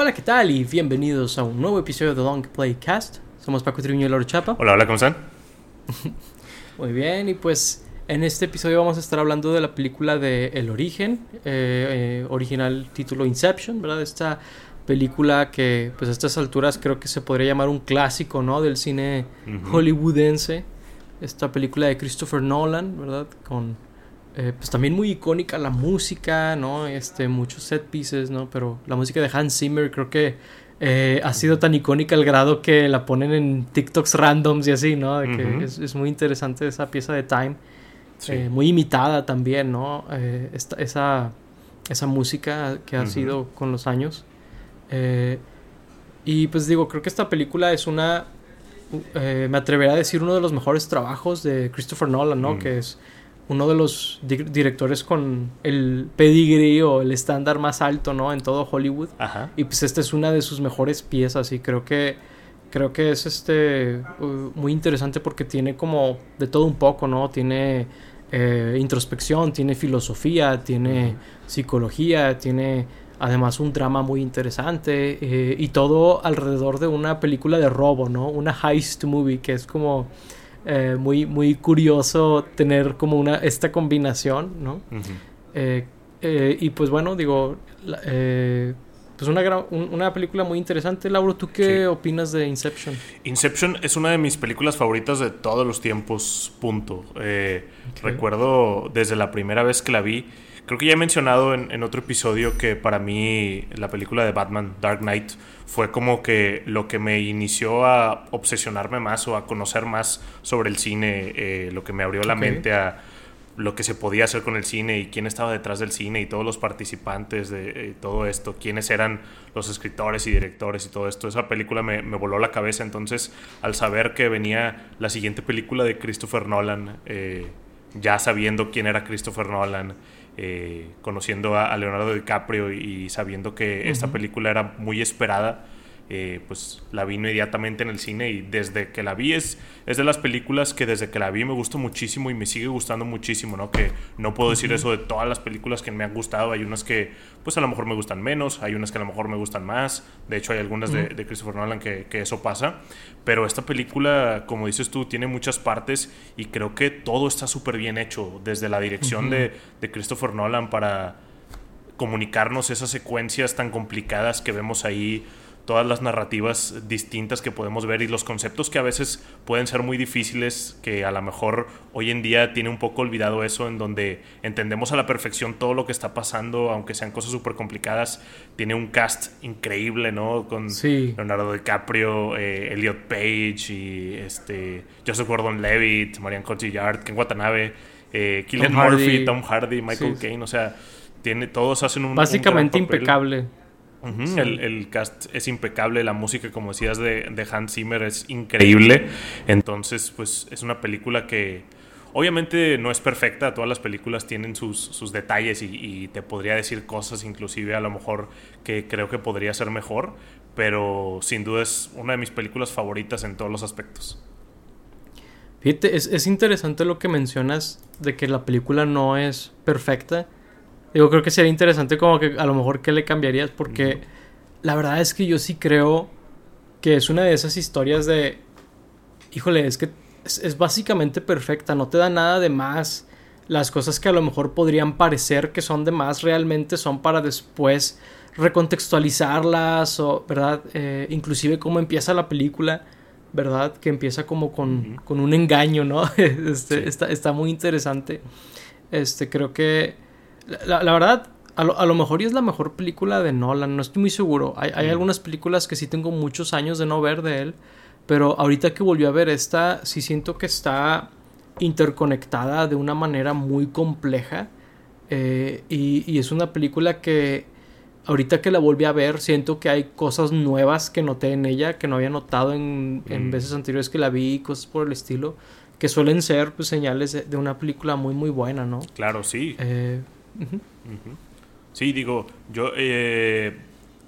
Hola, ¿qué tal? Y bienvenidos a un nuevo episodio de Long Play Cast. Somos Paco Triviño y Loro Chapa. Hola, hola, ¿cómo están? Muy bien, y pues en este episodio vamos a estar hablando de la película de El Origen, eh, eh, original título Inception, ¿verdad? Esta película que pues a estas alturas creo que se podría llamar un clásico, ¿no? Del cine hollywoodense. Esta película de Christopher Nolan, ¿verdad? Con eh, pues también muy icónica la música, ¿no? Este, muchos set pieces, ¿no? Pero la música de Hans Zimmer creo que eh, ha sido tan icónica al grado que la ponen en TikToks randoms y así, ¿no? que es, muy interesante esa pieza de Time. Eh, muy imitada también, ¿no? esa, esa música que ha sido con los años. y pues digo, creo que esta película es una... me atrevería a decir uno de los mejores trabajos de Christopher Nolan, ¿no? Que es uno de los directores con el pedigree o el estándar más alto, ¿no? En todo Hollywood. Ajá. Y pues esta es una de sus mejores piezas y creo que creo que es este uh, muy interesante porque tiene como de todo un poco, ¿no? Tiene eh, introspección, tiene filosofía, tiene psicología, tiene además un drama muy interesante eh, y todo alrededor de una película de robo, ¿no? Una heist movie que es como eh, muy, muy curioso tener como una, esta combinación, ¿no? Eh, eh, y pues bueno, digo, pues una, una película muy interesante. Lauro, ¿tú qué opinas de Inception? Inception es una de mis películas favoritas de todos los tiempos, punto. Recuerdo desde la primera vez que la vi, creo que ya he mencionado en, en otro episodio que para mí la película de Batman, Dark Knight, fue como que lo que me inició a obsesionarme más o a conocer más sobre el cine, eh, lo que me abrió la mente a lo que se podía hacer con el cine y quién estaba detrás del cine y todos los participantes de eh, todo esto, quiénes eran los escritores y directores y todo esto. Esa película me, voló la cabeza, entonces al saber que venía la siguiente película de Christopher Nolan, eh, ya sabiendo quién era Christopher Nolan, eh, conociendo a, Leonardo DiCaprio y, sabiendo que esta película era muy esperada, eh, pues la vi inmediatamente en el cine y desde que la vi es, es de las películas que desde que la vi me gustó muchísimo y me sigue gustando muchísimo, ¿no? Que no puedo decir eso de todas las películas que me han gustado, hay unas que pues a lo mejor me gustan menos, hay unas que a lo mejor me gustan más, de hecho hay algunas de, Christopher Nolan que, que, eso pasa, pero esta película, como dices tú, tiene muchas partes y creo que todo está súper bien hecho, desde la dirección de, de Christopher Nolan para comunicarnos esas secuencias tan complicadas que vemos ahí todas las narrativas distintas que podemos ver y los conceptos que a veces pueden ser muy difíciles, que a lo mejor hoy en día tiene un poco olvidado eso, en donde entendemos a la perfección todo lo que está pasando, aunque sean cosas súper complicadas. Tiene un cast increíble, ¿no? Con Leonardo DiCaprio, eh, Elliot Page y este, Joseph Gordon-Levitt, Marianne Cotillard, Ken Watanabe, eh, Killian Murphy, Tom Hardy, Michael Caine, o sea, tiene, todos hacen un... Básicamente impecable el, cast es impecable, la música, como decías, de, Hans Zimmer es increíble. Entonces, pues es una película que obviamente no es perfecta, todas las películas tienen sus, detalles y, te podría decir cosas, inclusive a lo mejor que creo que podría ser mejor, pero sin duda es una de mis películas favoritas en todos los aspectos. Fíjate, es, es interesante lo que mencionas de que la película no es perfecta Digo, creo que sería interesante como que a lo mejor qué le cambiarías porque la verdad es que yo sí creo que es una de esas historias de, híjole, es que es, básicamente perfecta, no te da nada de más. Las cosas que a lo mejor podrían parecer que son de más realmente son para después recontextualizarlas o, ¿verdad? Eh, inclusive cómo empieza la película, ¿verdad? Que empieza como con, con un engaño, ¿no? Este, está, está muy interesante. Este, creo que la, verdad, a lo, a lo, mejor y es la mejor película de Nolan, no estoy muy seguro. Hay, hay, mm. algunas películas que sí tengo muchos años de no ver de él, pero ahorita que volví a ver esta, sí siento que está interconectada de una manera muy compleja. Eh, y, y, es una película que ahorita que la volví a ver, siento que hay cosas nuevas que noté en ella, que no había notado en, en mm. veces anteriores que la vi, cosas por el estilo, que suelen ser pues, señales de, de, una película muy, muy buena, ¿no? Claro, sí. Eh, Sí, digo, yo... Eh,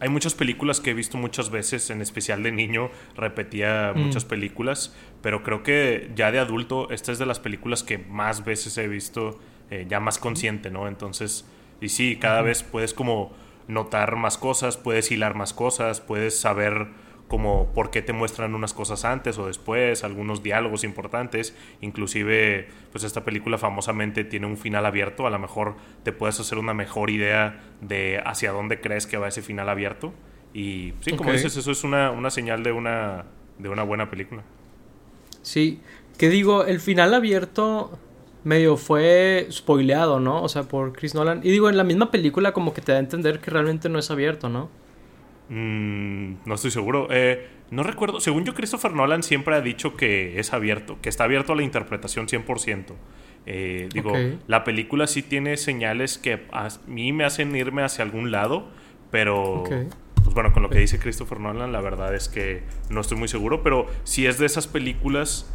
hay muchas películas que he visto muchas veces, en especial de niño, repetía mm. muchas películas, pero creo que ya de adulto, esta es de las películas que más veces he visto, eh, ya más consciente, ¿no? Entonces, y sí, cada vez puedes como notar más cosas, puedes hilar más cosas, puedes saber como por qué te muestran unas cosas antes o después, algunos diálogos importantes, inclusive pues esta película famosamente tiene un final abierto, a lo mejor te puedes hacer una mejor idea de hacia dónde crees que va ese final abierto y sí, como dices, eso es una, una señal de una, de una buena película. Sí, que digo, el final abierto medio fue spoileado, ¿no? O sea, por Chris Nolan. Y digo, en la misma película como que te da a entender que realmente no es abierto, ¿no? Mm, no estoy seguro. Eh, no recuerdo. Según yo, Christopher Nolan siempre ha dicho que es abierto, que está abierto a la interpretación 100%. Eh, digo, la película sí tiene señales que a mí me hacen irme hacia algún lado, pero... Pues bueno, con lo que dice Christopher Nolan, la verdad es que no estoy muy seguro, pero si es de esas películas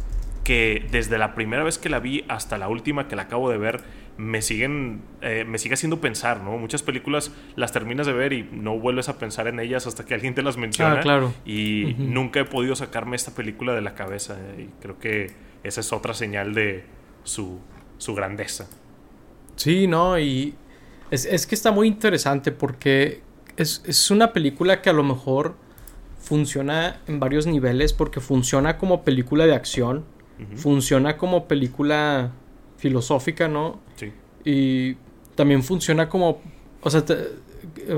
que desde la primera vez que la vi hasta la última que la acabo de ver, me siguen, eh, me sigue haciendo pensar, ¿no? Muchas películas las terminas de ver y no vuelves a pensar en ellas hasta que alguien te las menciona. Ah, claro. Y nunca he podido sacarme esta película de la cabeza. Y creo que esa es otra señal de su, su grandeza. Sí, ¿no? Y es, es que está muy interesante porque es, es una película que a lo mejor funciona en varios niveles porque funciona como película de acción funciona como película filosófica, ¿no? Sí. Y también funciona como, o sea,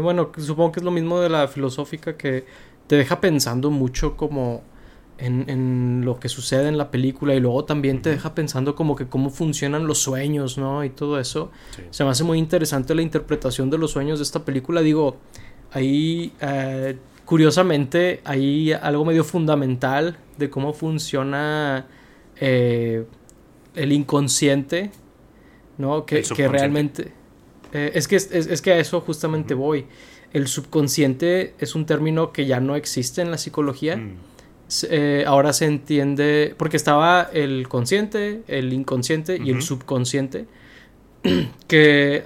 bueno, supongo que es lo mismo de la filosófica que te deja pensando mucho como en, lo que sucede en la película y luego también te deja pensando como que cómo funcionan los sueños, ¿no? Y todo eso. Se me hace muy interesante la interpretación de los sueños de esta película. Digo, ahí, eh, curiosamente, hay algo medio fundamental de cómo funciona eh, el inconsciente, ¿no? Que, realmente... Eh, es, que, es, que a eso justamente voy. El subconsciente es un término que ya no existe en la psicología. Mm. Eh, ahora se entiende, porque estaba el consciente, el inconsciente y el subconsciente, que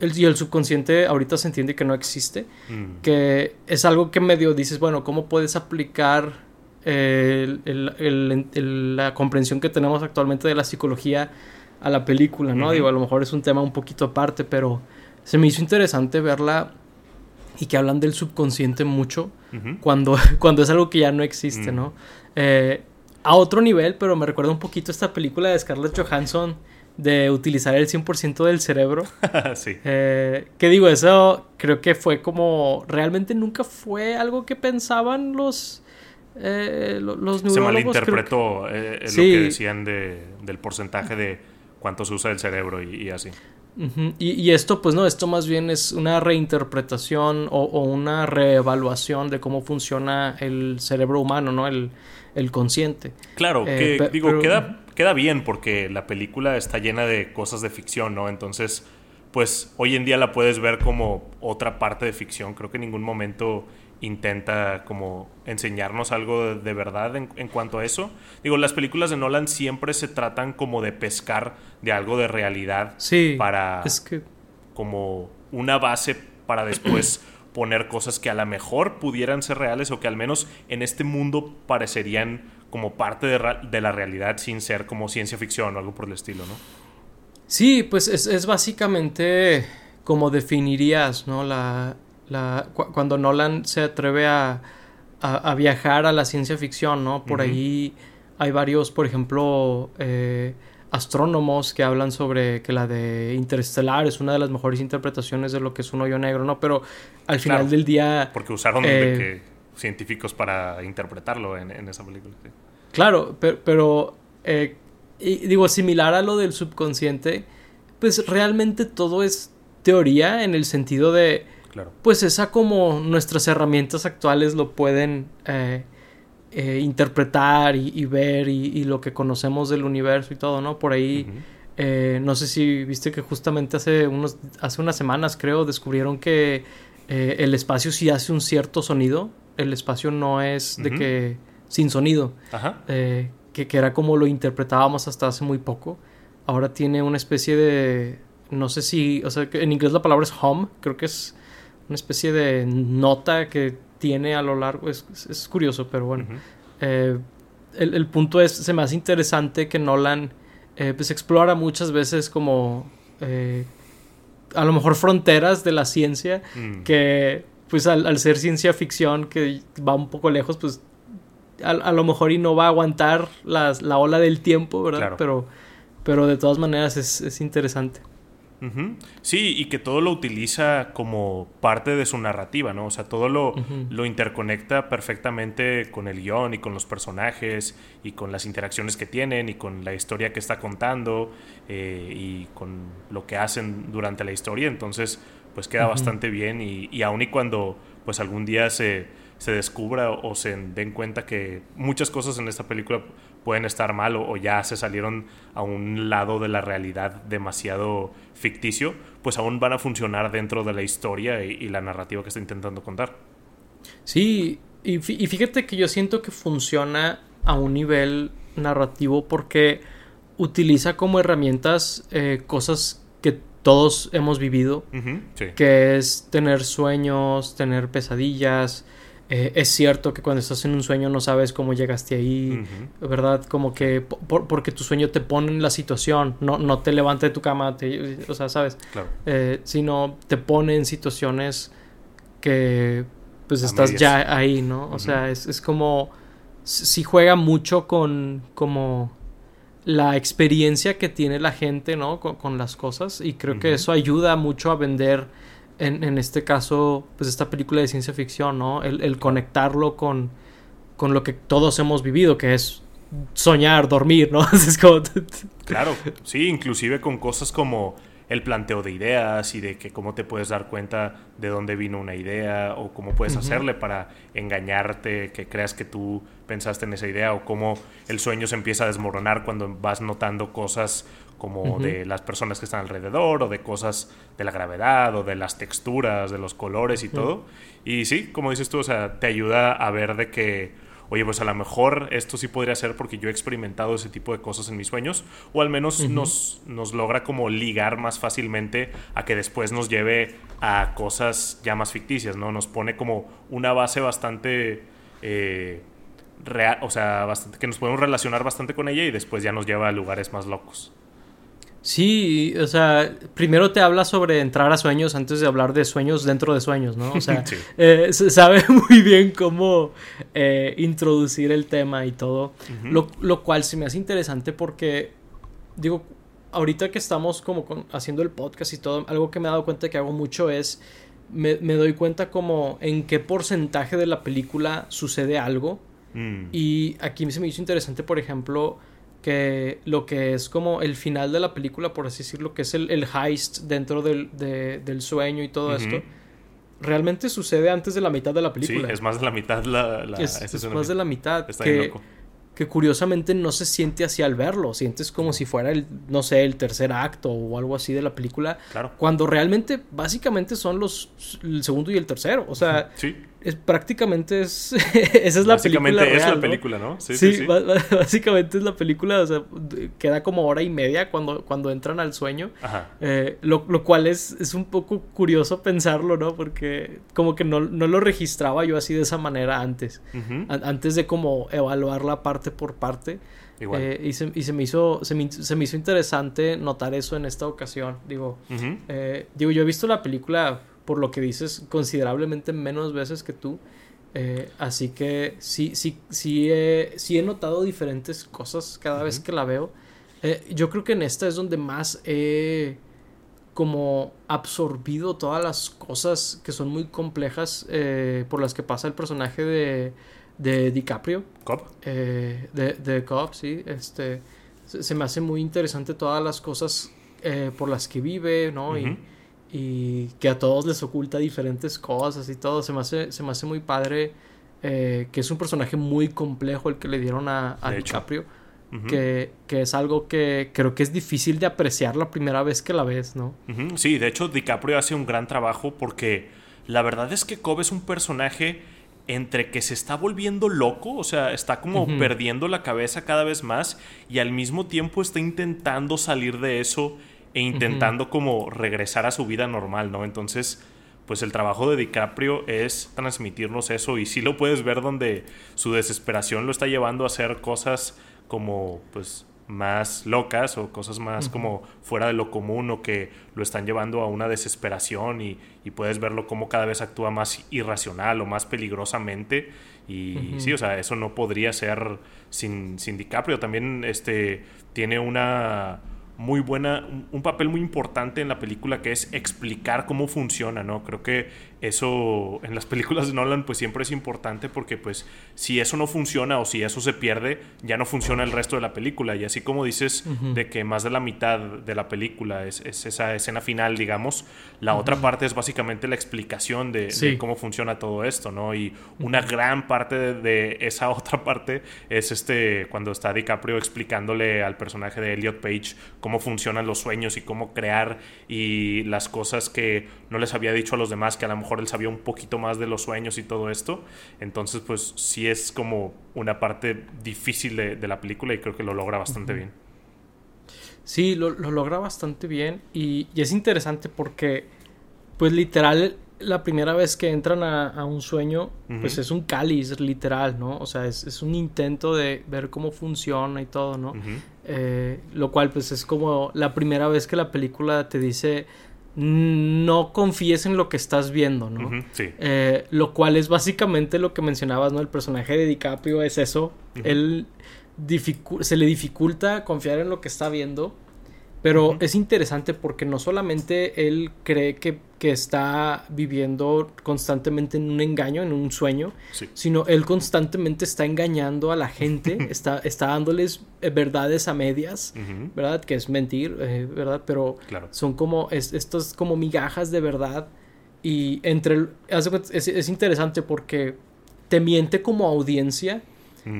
el, y el subconsciente ahorita se entiende que no existe, mm. que es algo que medio dices, bueno, ¿cómo puedes aplicar la comprensión que tenemos actualmente de la psicología a la película, ¿no? Digo, a lo mejor es un tema un poquito aparte, pero se me hizo interesante verla y que hablan del subconsciente mucho cuando, cuando es algo que ya no existe, ¿no? Eh, a otro nivel, pero me recuerda un poquito esta película de Scarlett Johansson de utilizar el 100% del cerebro. sí. Eh, que digo, eso creo que fue como... Realmente nunca fue algo que pensaban los eh, los Se malinterpretó eh, lo que decían de, del porcentaje de cuánto se usa el cerebro y, así. y, esto, pues no, esto más bien es una reinterpretación o, una reevaluación de cómo funciona el cerebro humano, ¿no? El, el consciente. Claro, eh, que digo, queda, queda bien porque la película está llena de cosas de ficción, ¿no? Entonces, pues hoy en día la puedes ver como otra parte de ficción. Creo que en ningún momento intenta como enseñarnos algo de, verdad en, cuanto a eso. Digo, las películas de Nolan siempre se tratan como de pescar de algo de realidad sí, para es que... como una base para después poner cosas que a lo mejor pudieran ser reales o que al menos en este mundo parecerían como parte de, la realidad sin ser como ciencia ficción o algo por el estilo, ¿no? Sí, pues es, es básicamente como definirías, ¿no? La, cuando Nolan se atreve a, viajar a la ciencia ficción, ¿no? Por ahí hay varios, por ejemplo, eh, astrónomos que hablan sobre que la de Interestelar es una de las mejores interpretaciones de lo que es un hoyo negro, ¿no? Pero al final del día... Porque usaron eh, científicos para interpretarlo en, esa película. Claro, pero, eh, digo, similar a lo del subconsciente, pues realmente todo es teoría en el sentido de pues esa como nuestras herramientas actuales lo pueden eh, eh, interpretar y, ver y, lo que conocemos del universo y todo, ¿no? Por ahí, eh, no sé si viste que justamente hace, unos, hace unas semanas creo descubrieron que el espacio sí hace un cierto sonido, el espacio no es de que sin sonido, que, que era como lo interpretábamos hasta hace muy poco. Ahora tiene una especie de, no sé si, o sea, en inglés la palabra es hum, creo que es una especie de nota que tiene a lo largo. Es, es curioso, pero bueno. Eh, el, punto es, se me hace interesante que Nolan eh, pues explora muchas veces como eh, a lo mejor fronteras de la ciencia Mm. que pues al, al ser ciencia ficción que va un poco lejos pues a, a lo mejor y no va a aguantar las- la ola del tiempo, ¿verdad? Claro. Pero, pero de todas maneras es, es interesante. Sí, y que todo lo utiliza como parte de su narrativa, ¿no? O sea, todo lo, lo interconecta perfectamente con el guion y con los personajes y con las interacciones que tienen y con la historia que está contando eh, y con lo que hacen durante la historia. Entonces, pues queda bastante bien y, y aun y cuando pues algún día se, se descubra o, o se den cuenta que muchas cosas en esta película pueden estar mal o, o ya se salieron a un lado de la realidad demasiado ficticio, pues aún van a funcionar dentro de la historia y, y la narrativa que está intentando contar. Sí, y, fí- y fíjate que yo siento que funciona a un nivel narrativo porque utiliza como herramientas eh, cosas que todos hemos vivido, sí. que es tener sueños, tener pesadillas. Eh, es cierto que cuando estás en un sueño no sabes cómo llegaste ahí. ¿verdad? Como que po- por- porque tu sueño te pone en la situación, no, no te levanta de tu cama, te- o sea, ¿sabes? Claro. Eh, sino te pone en situaciones que pues A estás medias. ya ahí, ¿no? O sea, es, es como si juega mucho con como la experiencia que tiene la gente, ¿no? Con, con las cosas y creo que eso ayuda mucho a vender en, en este caso pues esta película de ciencia ficción, ¿no? El, el conectarlo con, con lo que todos hemos vivido, que es soñar, dormir, ¿no? es como... Claro, sí, inclusive con cosas como el planteo de ideas y de que cómo te puedes dar cuenta de dónde vino una idea o cómo puedes hacerle para engañarte, que creas que tú pensaste en esa idea o cómo el sueño se empieza a desmoronar cuando vas notando cosas como de las personas que están alrededor o de cosas de la gravedad o de las texturas, de los colores y todo. Y sí, como dices tú, o sea, te ayuda a ver de que oye, pues a lo mejor esto sí podría ser porque yo he experimentado ese tipo de cosas en mis sueños, o al menos nos, nos logra como ligar más fácilmente a que después nos lleve a cosas ya más ficticias, ¿no? Nos pone como una base bastante... eh, real, o sea, bastante, que nos podemos relacionar bastante con ella y después ya nos lleva a lugares más locos. Sí, o sea, primero te habla sobre entrar a sueños antes de hablar de sueños dentro de sueños, ¿no? O sea, Sí. eh, se sabe muy bien cómo eh, introducir el tema y todo, lo, lo cual se me hace interesante porque, digo, ahorita que estamos como con- haciendo el podcast y todo, algo que me he dado cuenta que hago mucho es, me, me doy cuenta como en qué porcentaje de la película sucede algo Mm. y aquí se me hizo interesante, por ejemplo, que lo que es como el final de la película, por así decirlo, que es el, el heist dentro del, de- del sueño y todo esto, realmente sucede antes de la mitad de la Sí, película. es más de la mitad la... la Es- más de la mitad. Está Que, loco. que curiosamente no se siente así al verlo. Sientes como si fuera el, no sé, el tercer acto o algo así de la película. Claro. Cuando realmente, básicamente son los el segundo y el tercero. O sea, Sí, es prácticamente es esa es la básicamente película es real, la ¿no? película, ¿no? Sí, Sí, sí, básicamente es la película, o sea, queda como hora y media cuando, cuando entran al sueño, Ajá. eh, lo, lo cual es, es un poco curioso pensarlo, ¿no? Porque como que no, no lo registraba yo así de esa manera antes, antes de como evaluarla parte por parte, Igual. eh, y, se, y se me hizo, se me, se me hizo interesante notar eso en esta ocasión, digo, eh, digo, yo he visto la película, por lo que dices, considerablemente menos veces que tú. eh, así que sí, sí, sí, sí he notado diferentes cosas cada vez que la veo. Eh, yo creo que en esta es donde más he como absorbido todas las cosas que son muy complejas eh, por las que pasa el personaje de, de DiCaprio Cop. de, de Cobb, sí, este, se, se me hace muy interesante todas las cosas por las que vive, ¿no? Y, y que a todos les oculta diferentes cosas y todo, se me hace, se me hace muy padre, eh, que es un personaje muy complejo el que le dieron a. DiCaprio, que, que es algo que creo que es difícil de apreciar la primera vez que la ves, ¿no? Sí, de hecho DiCaprio hace un gran trabajo porque la verdad es que Cobb es un personaje entre que se está volviendo loco, o sea, está como perdiendo la cabeza cada vez más y al mismo tiempo está intentando salir de eso e intentando como regresar a su vida normal, ¿no? Entonces, pues el trabajo de DiCaprio es transmitirnos eso y sí lo puedes ver donde su desesperación lo está llevando a hacer cosas como, pues, más locas o cosas más como fuera de lo común o que lo están llevando a una desesperación y, puedes verlo como cada vez actúa más irracional o más peligrosamente y sí, o sea, eso no podría ser sin, sin DiCaprio. También este, tiene una muy buena, un papel muy importante en la película que es explicar cómo funciona, ¿no? Creo que eso en las películas de Nolan pues siempre es importante porque pues si eso no funciona o si eso se pierde, ya no funciona el resto de la película. Y así como dices de que más de la mitad de la película es, esa escena final, digamos, la otra parte es básicamente la explicación de, cómo funciona todo esto, ¿no? Y una gran parte de, de, esa otra parte es este cuando está DiCaprio explicándole al personaje de Elliot Page cómo funcionan los sueños y cómo crear y las cosas que no les había dicho a los demás, que a lo mejor él sabía un poquito más de los sueños y todo esto. Entonces, pues sí es como una parte difícil de, la película y creo que lo logra bastante bien. Sí, lo, logra bastante bien y, es interesante porque, pues literal, la primera vez que entran a, un sueño, pues es un cáliz, literal, ¿no? O sea, es, un intento de ver cómo funciona y todo, ¿no? Eh, lo cual, pues es como la primera vez que la película te dice, no confíes en lo que estás viendo, ¿no? sí. Eh, lo cual es básicamente lo que mencionabas, ¿no? El personaje de DiCaprio es eso. Él se le dificulta confiar en lo que está viendo pero es interesante porque no solamente él cree que, está viviendo constantemente en un engaño, en un sueño, sino él constantemente está engañando a la gente, está, está dándoles eh, verdades a medias, ¿verdad? Que es mentir, eh, ¿verdad? Pero son como es, estos como migajas de verdad y entre... Es, es interesante porque te miente como audiencia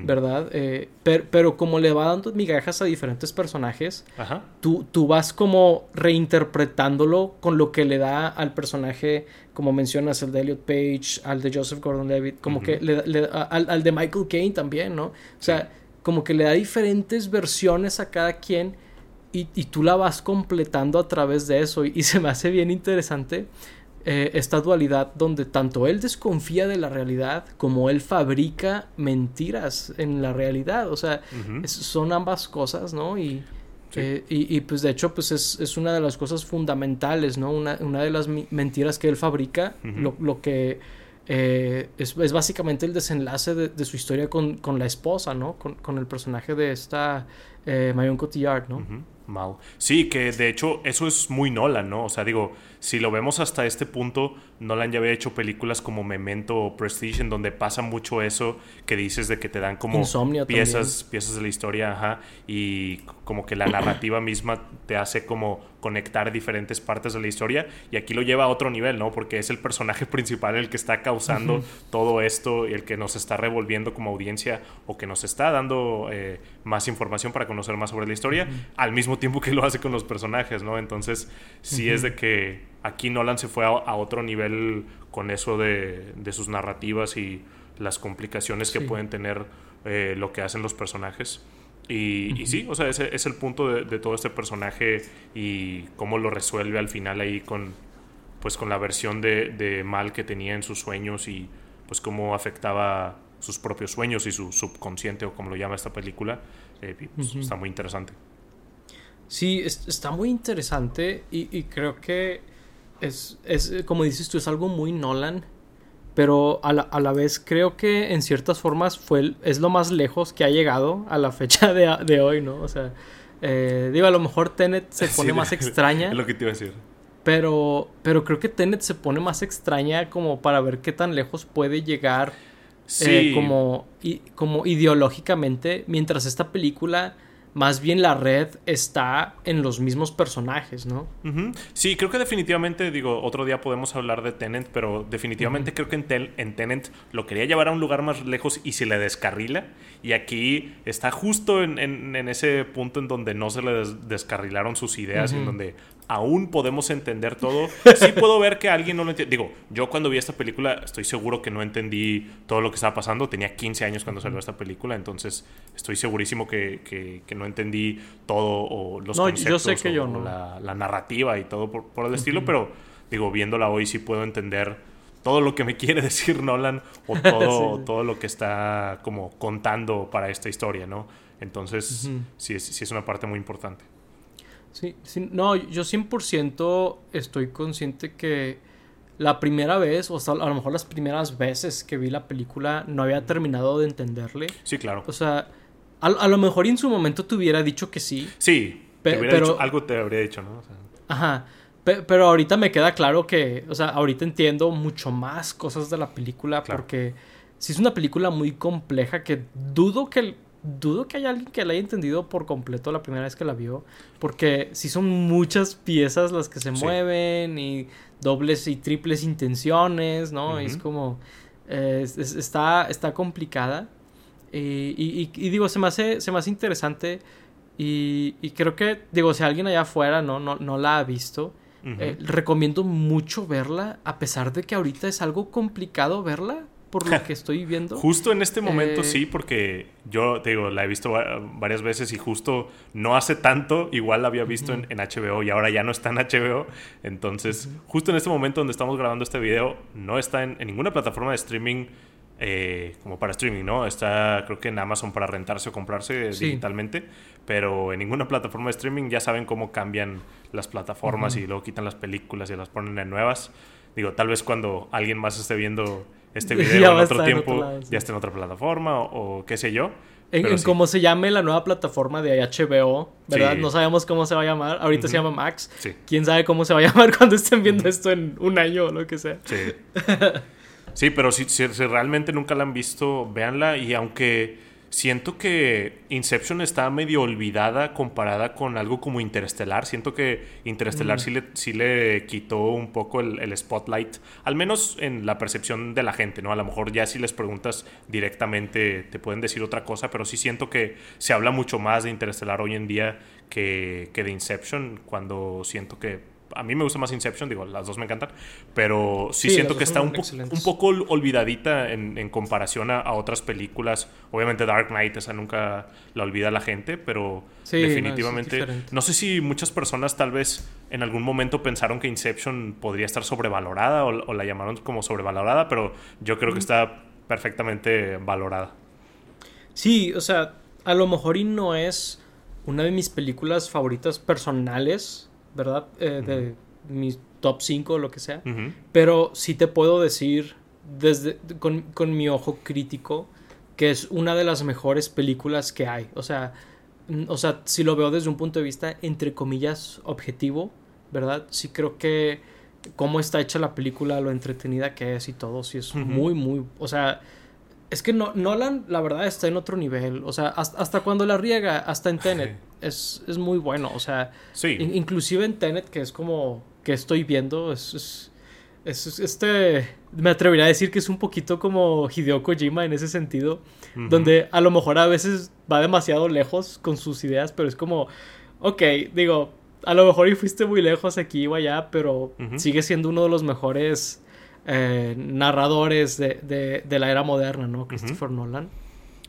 ¿verdad? Eh, pero como le va dando migajas a diferentes personajes, Tú, tú vas como reinterpretándolo con lo que le da al personaje, como mencionas, el de Elliot Page, al de Joseph Gordon-Levitt, como que le, al, de Michael Caine también, ¿no? O sea, como que le da diferentes versiones a cada quien y, tú la vas completando a través de eso y se me hace bien interesante eh, esta dualidad donde tanto él desconfía de la realidad como él fabrica mentiras en la realidad. O sea, son ambas cosas, ¿no? Y, eh, y, pues de hecho, pues es, una de las cosas fundamentales, ¿no? Una, de las mentiras que él fabrica, lo, que eh, es, básicamente el desenlace de, su historia con, la esposa, ¿no? Con, el personaje de esta Marion Cotillard, ¿no? Mal. Sí, que de hecho eso es muy Nolan, ¿no? O sea, digo, si lo vemos hasta este punto, Nolan ya había hecho películas como Memento o Prestige, en donde pasa mucho eso que dices de que te dan como piezas, piezas de la historia, ajá, y como que la narrativa misma te hace como conectar diferentes partes de la historia, y aquí lo lleva a otro nivel, ¿no? Porque es el personaje principal el que está causando todo esto y el que nos está revolviendo como audiencia o que nos está dando eh, más información para conocer más sobre la historia, al mismo tiempo que lo hace con los personajes, ¿no? Entonces, sí es de que aquí Nolan se fue a, otro nivel con eso de, sus narrativas y las complicaciones que pueden tener eh, lo que hacen los personajes. Y, sí, o sea, ese es el punto de, todo este personaje y cómo lo resuelve al final ahí con, pues, con la versión de, mal que tenía en sus sueños y pues cómo afectaba sus propios sueños y su subconsciente o como lo llama esta película. Eh, pues, está muy interesante. Sí, está muy interesante y, creo que es, como dices tú, es algo muy Nolan, pero a la, vez creo que en ciertas formas fue es lo más lejos que ha llegado a la fecha de, hoy, ¿no? O sea, eh, digo, a lo mejor Tenet se pone más extraña. Es lo que te iba a decir. Pero, pero creo que Tenet se pone más extraña como para ver qué tan lejos puede llegar eh, como, como ideológicamente, mientras esta película más bien la red está en los mismos personajes, ¿no? Sí, creo que definitivamente, digo, otro día podemos hablar de Tenant, pero definitivamente creo que en, en, Tenant lo quería llevar a un lugar más lejos y se le descarrila. Y aquí está justo en, ese punto en donde no se le descarrilaron sus ideas, y en donde aún podemos entender todo. Sí puedo ver que alguien no lo entiende. Digo, yo cuando vi esta película estoy seguro que no entendí todo lo que estaba pasando. Tenía 15 años cuando salió esta película, entonces estoy segurísimo que, no entendí todo o los conceptos yo sé que yo no. la, narrativa y todo por, el estilo, pero digo, viéndola hoy sí puedo entender todo lo que me quiere decir Nolan o todo, todo lo que está como contando para esta historia, ¿no? Entonces, sí, es, sí es una parte muy importante. Sí, sí, no, yo 100% estoy consciente que la primera vez, o sea, a lo mejor las primeras veces que vi la película no había terminado de entenderle. Sí, claro. O sea, a, lo mejor en su momento te hubiera dicho que sí. Sí, pero algo te habría dicho, ¿no? Ajá. pero ahorita me queda claro que, o sea, ahorita entiendo mucho más cosas de la película porque si es una película muy compleja que dudo que dudo que haya alguien que la haya entendido por completo la primera vez que la vio. Porque si son muchas piezas las que se mueven y dobles y triples intenciones, ¿no? Es como... está, está complicada. Y, digo, se me hace, se me hace interesante. Y, creo que, digo, si alguien allá afuera no, no, no la ha visto, eh, recomiendo mucho verla, a pesar de que ahorita es algo complicado verla por lo que estoy viendo. justo en este momento eh, sí, porque yo te digo, la he visto varias veces y justo no hace tanto, igual la había visto en, HBO y ahora ya no está en HBO. Entonces, justo en este momento donde estamos grabando este video, no está en, ninguna plataforma de streaming. Eh, como para streaming, ¿no? Está creo que en Amazon para rentarse o comprarse digitalmente, pero en ninguna plataforma de streaming ya saben cómo cambian las plataformas y luego quitan las películas y las ponen en nuevas. Digo, tal vez cuando alguien más esté viendo este video en otro tiempo ya está en otra plataforma o, qué sé yo. En, cómo se llame la nueva plataforma de HBO, ¿verdad? No sabemos cómo se va a llamar. Ahorita se llama Max. Quién sabe cómo se va a llamar cuando estén viendo esto en un año o lo que sea. Sí. sí, pero si, si realmente nunca la han visto, véanla. Y aunque Siento que Inception está medio olvidada comparada con algo como Interestelar. Siento que Interestelar mm. sí, le, quitó un poco el, spotlight, al menos en la percepción de la gente, ¿no? A lo mejor ya si les preguntas directamente te pueden decir otra cosa, pero sí siento que se habla mucho más de Interestelar hoy en día que, que de Inception, cuando siento que a mí me gusta más Inception, digo, las dos me encantan, pero sí, siento que está un, un, poco olvidadita en, comparación a, otras películas. Obviamente Dark Knight, esa nunca la olvida la gente, pero definitivamente... No, sé si muchas personas tal vez en algún momento pensaron que Inception podría estar sobrevalorada o, la llamaron como sobrevalorada, pero yo creo que está perfectamente valorada. Sí, o sea, a lo mejor y no es una de mis películas favoritas personales ¿verdad? Eh, de mis top 5 o lo que sea. Pero sí te puedo decir, desde, con, mi ojo crítico, que es una de las mejores películas que hay. O sea, o sea, si lo veo desde un punto de vista, entre comillas, objetivo, ¿verdad? Sí creo que cómo está hecha la película, lo entretenida que es y todo, sí es muy, muy... O sea, es que no, Nolan, la verdad, está en otro nivel. O sea, hasta, cuando la riega, hasta en Tenet, es, es, muy bueno. O sea, inclusive en Tenet, que es como que estoy viendo, es, es, este... Me atrevería a decir que es un poquito como Hideo Kojima en ese sentido, donde a lo mejor a veces va demasiado lejos con sus ideas, pero es como, ok, digo, a lo mejor y fuiste muy lejos aquí o allá, pero sigue siendo uno de los mejores eh, narradores de, la era moderna, ¿no? Christopher Nolan.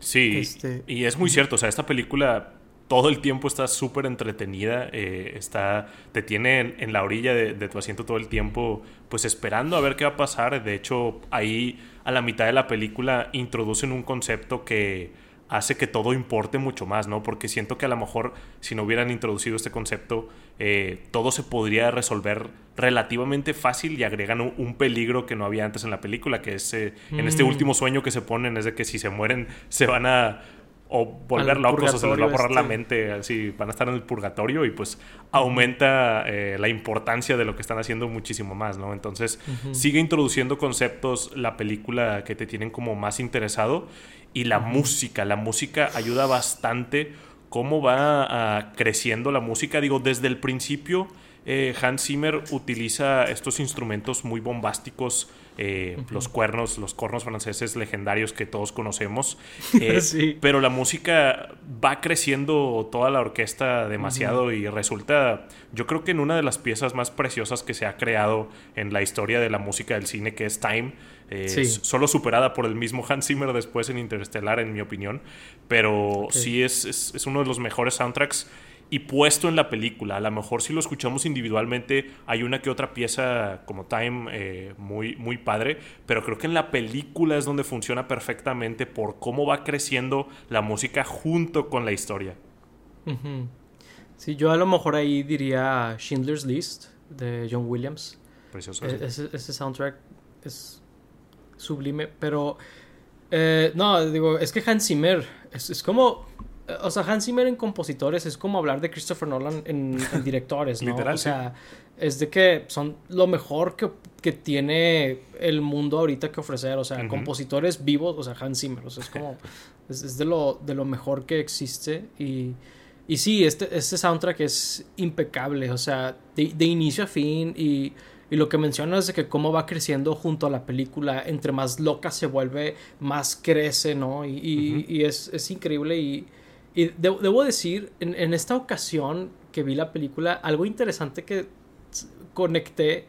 Sí, este, y es muy cierto, o sea, esta película todo el tiempo está súper entretenida, eh, está, te tiene en, la orilla de, de, tu asiento todo el tiempo, pues esperando a ver qué va a pasar. De hecho, ahí a la mitad de la película introducen un concepto que hace que todo importe mucho más, ¿no? Porque siento que a lo mejor si no hubieran introducido este concepto, eh, todo se podría resolver relativamente fácil y agregan un, peligro que no había antes en la película, que es eh, en este mm. último sueño que se ponen, es de que si se mueren se van a o volver locos o se les va a borrar la este. mente, así van a estar en el purgatorio y pues aumenta eh, la importancia de lo que están haciendo muchísimo más, ¿no? Entonces sigue introduciendo conceptos la película que te tienen como más interesado y la música, la música ayuda bastante cómo va ah, creciendo la música, digo, desde el principio eh, Hans Zimmer utiliza estos instrumentos muy bombásticos, eh, los cuernos, los cornos franceses legendarios que todos conocemos. Eh, pero la música va creciendo toda la orquesta demasiado y resulta, yo creo que en una de las piezas más preciosas que se ha creado en la historia de la música del cine, que es Time. Solo superada por el mismo Hans Zimmer después en Interstellar, en mi opinión. Pero sí, es, es, es uno de los mejores soundtracks y puesto en la película. A lo mejor si lo escuchamos individualmente hay una que otra pieza como Time eh, muy, muy padre, pero creo que en la película es donde funciona perfectamente por cómo va creciendo la música junto con la historia. Sí, yo a lo mejor ahí diría Schindler's List de John Williams. Precioso. E-, ese, soundtrack es sublime, pero... Eh, no, digo, es que Hans Zimmer es como o sea, Hans Zimmer en compositores es como hablar de Christopher Nolan en, directores, ¿no? Literal, o sea, es de que son lo mejor que, que, tiene el mundo ahorita que ofrecer. O sea, compositores vivos, o sea, Hans Zimmer. O sea, es como. es, de, lo, de lo mejor que existe. Y, y sí, este, este soundtrack es impecable. O sea, de, inicio a fin. Y, y lo que mencionas de que cómo va creciendo junto a la película. Entre más loca se vuelve, más crece, ¿no? Y, y, es, es increíble. Y y debo decir, en, esta ocasión que vi la película, algo interesante que conecté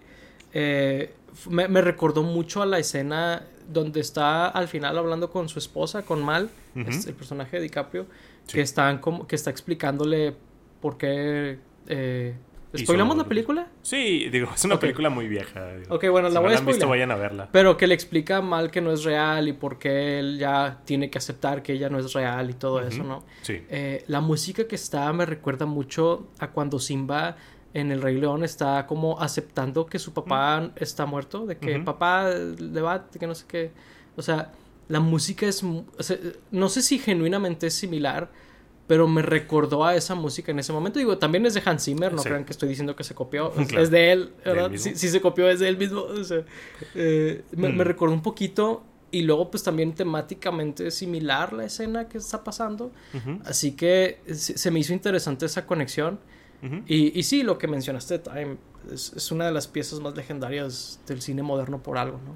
eh, me, recordó mucho a la escena donde está al final hablando con su esposa, con Mal, el personaje de DiCaprio, que, están como, que está explicándole por qué eh, ¿Spoilamos la película? Sí, digo, es una película muy vieja. Ok, bueno, la voy a spoiler. vayan a verla. Pero que le explica mal que no es real y por qué él ya tiene que aceptar que ella no es real y todo eso, ¿no? Sí. Eh, la música que está me recuerda mucho a cuando Simba en El Rey León está como aceptando que su papá está muerto, de que papá le va, que no sé qué. O sea, la música es. no sé si genuinamente es similar pero me recordó a esa música en ese momento. Digo, también es de Hans Zimmer, no crean que estoy diciendo que se copió, es de él, ¿verdad? Si, se copió es de él mismo. O sea, eh, me, mm. recordó un poquito y luego pues también temáticamente similar la escena que está pasando. Así que se me hizo interesante esa conexión. y, y, sí, lo que mencionaste, Time, es, es, una de las piezas más legendarias del cine moderno por algo, ¿no?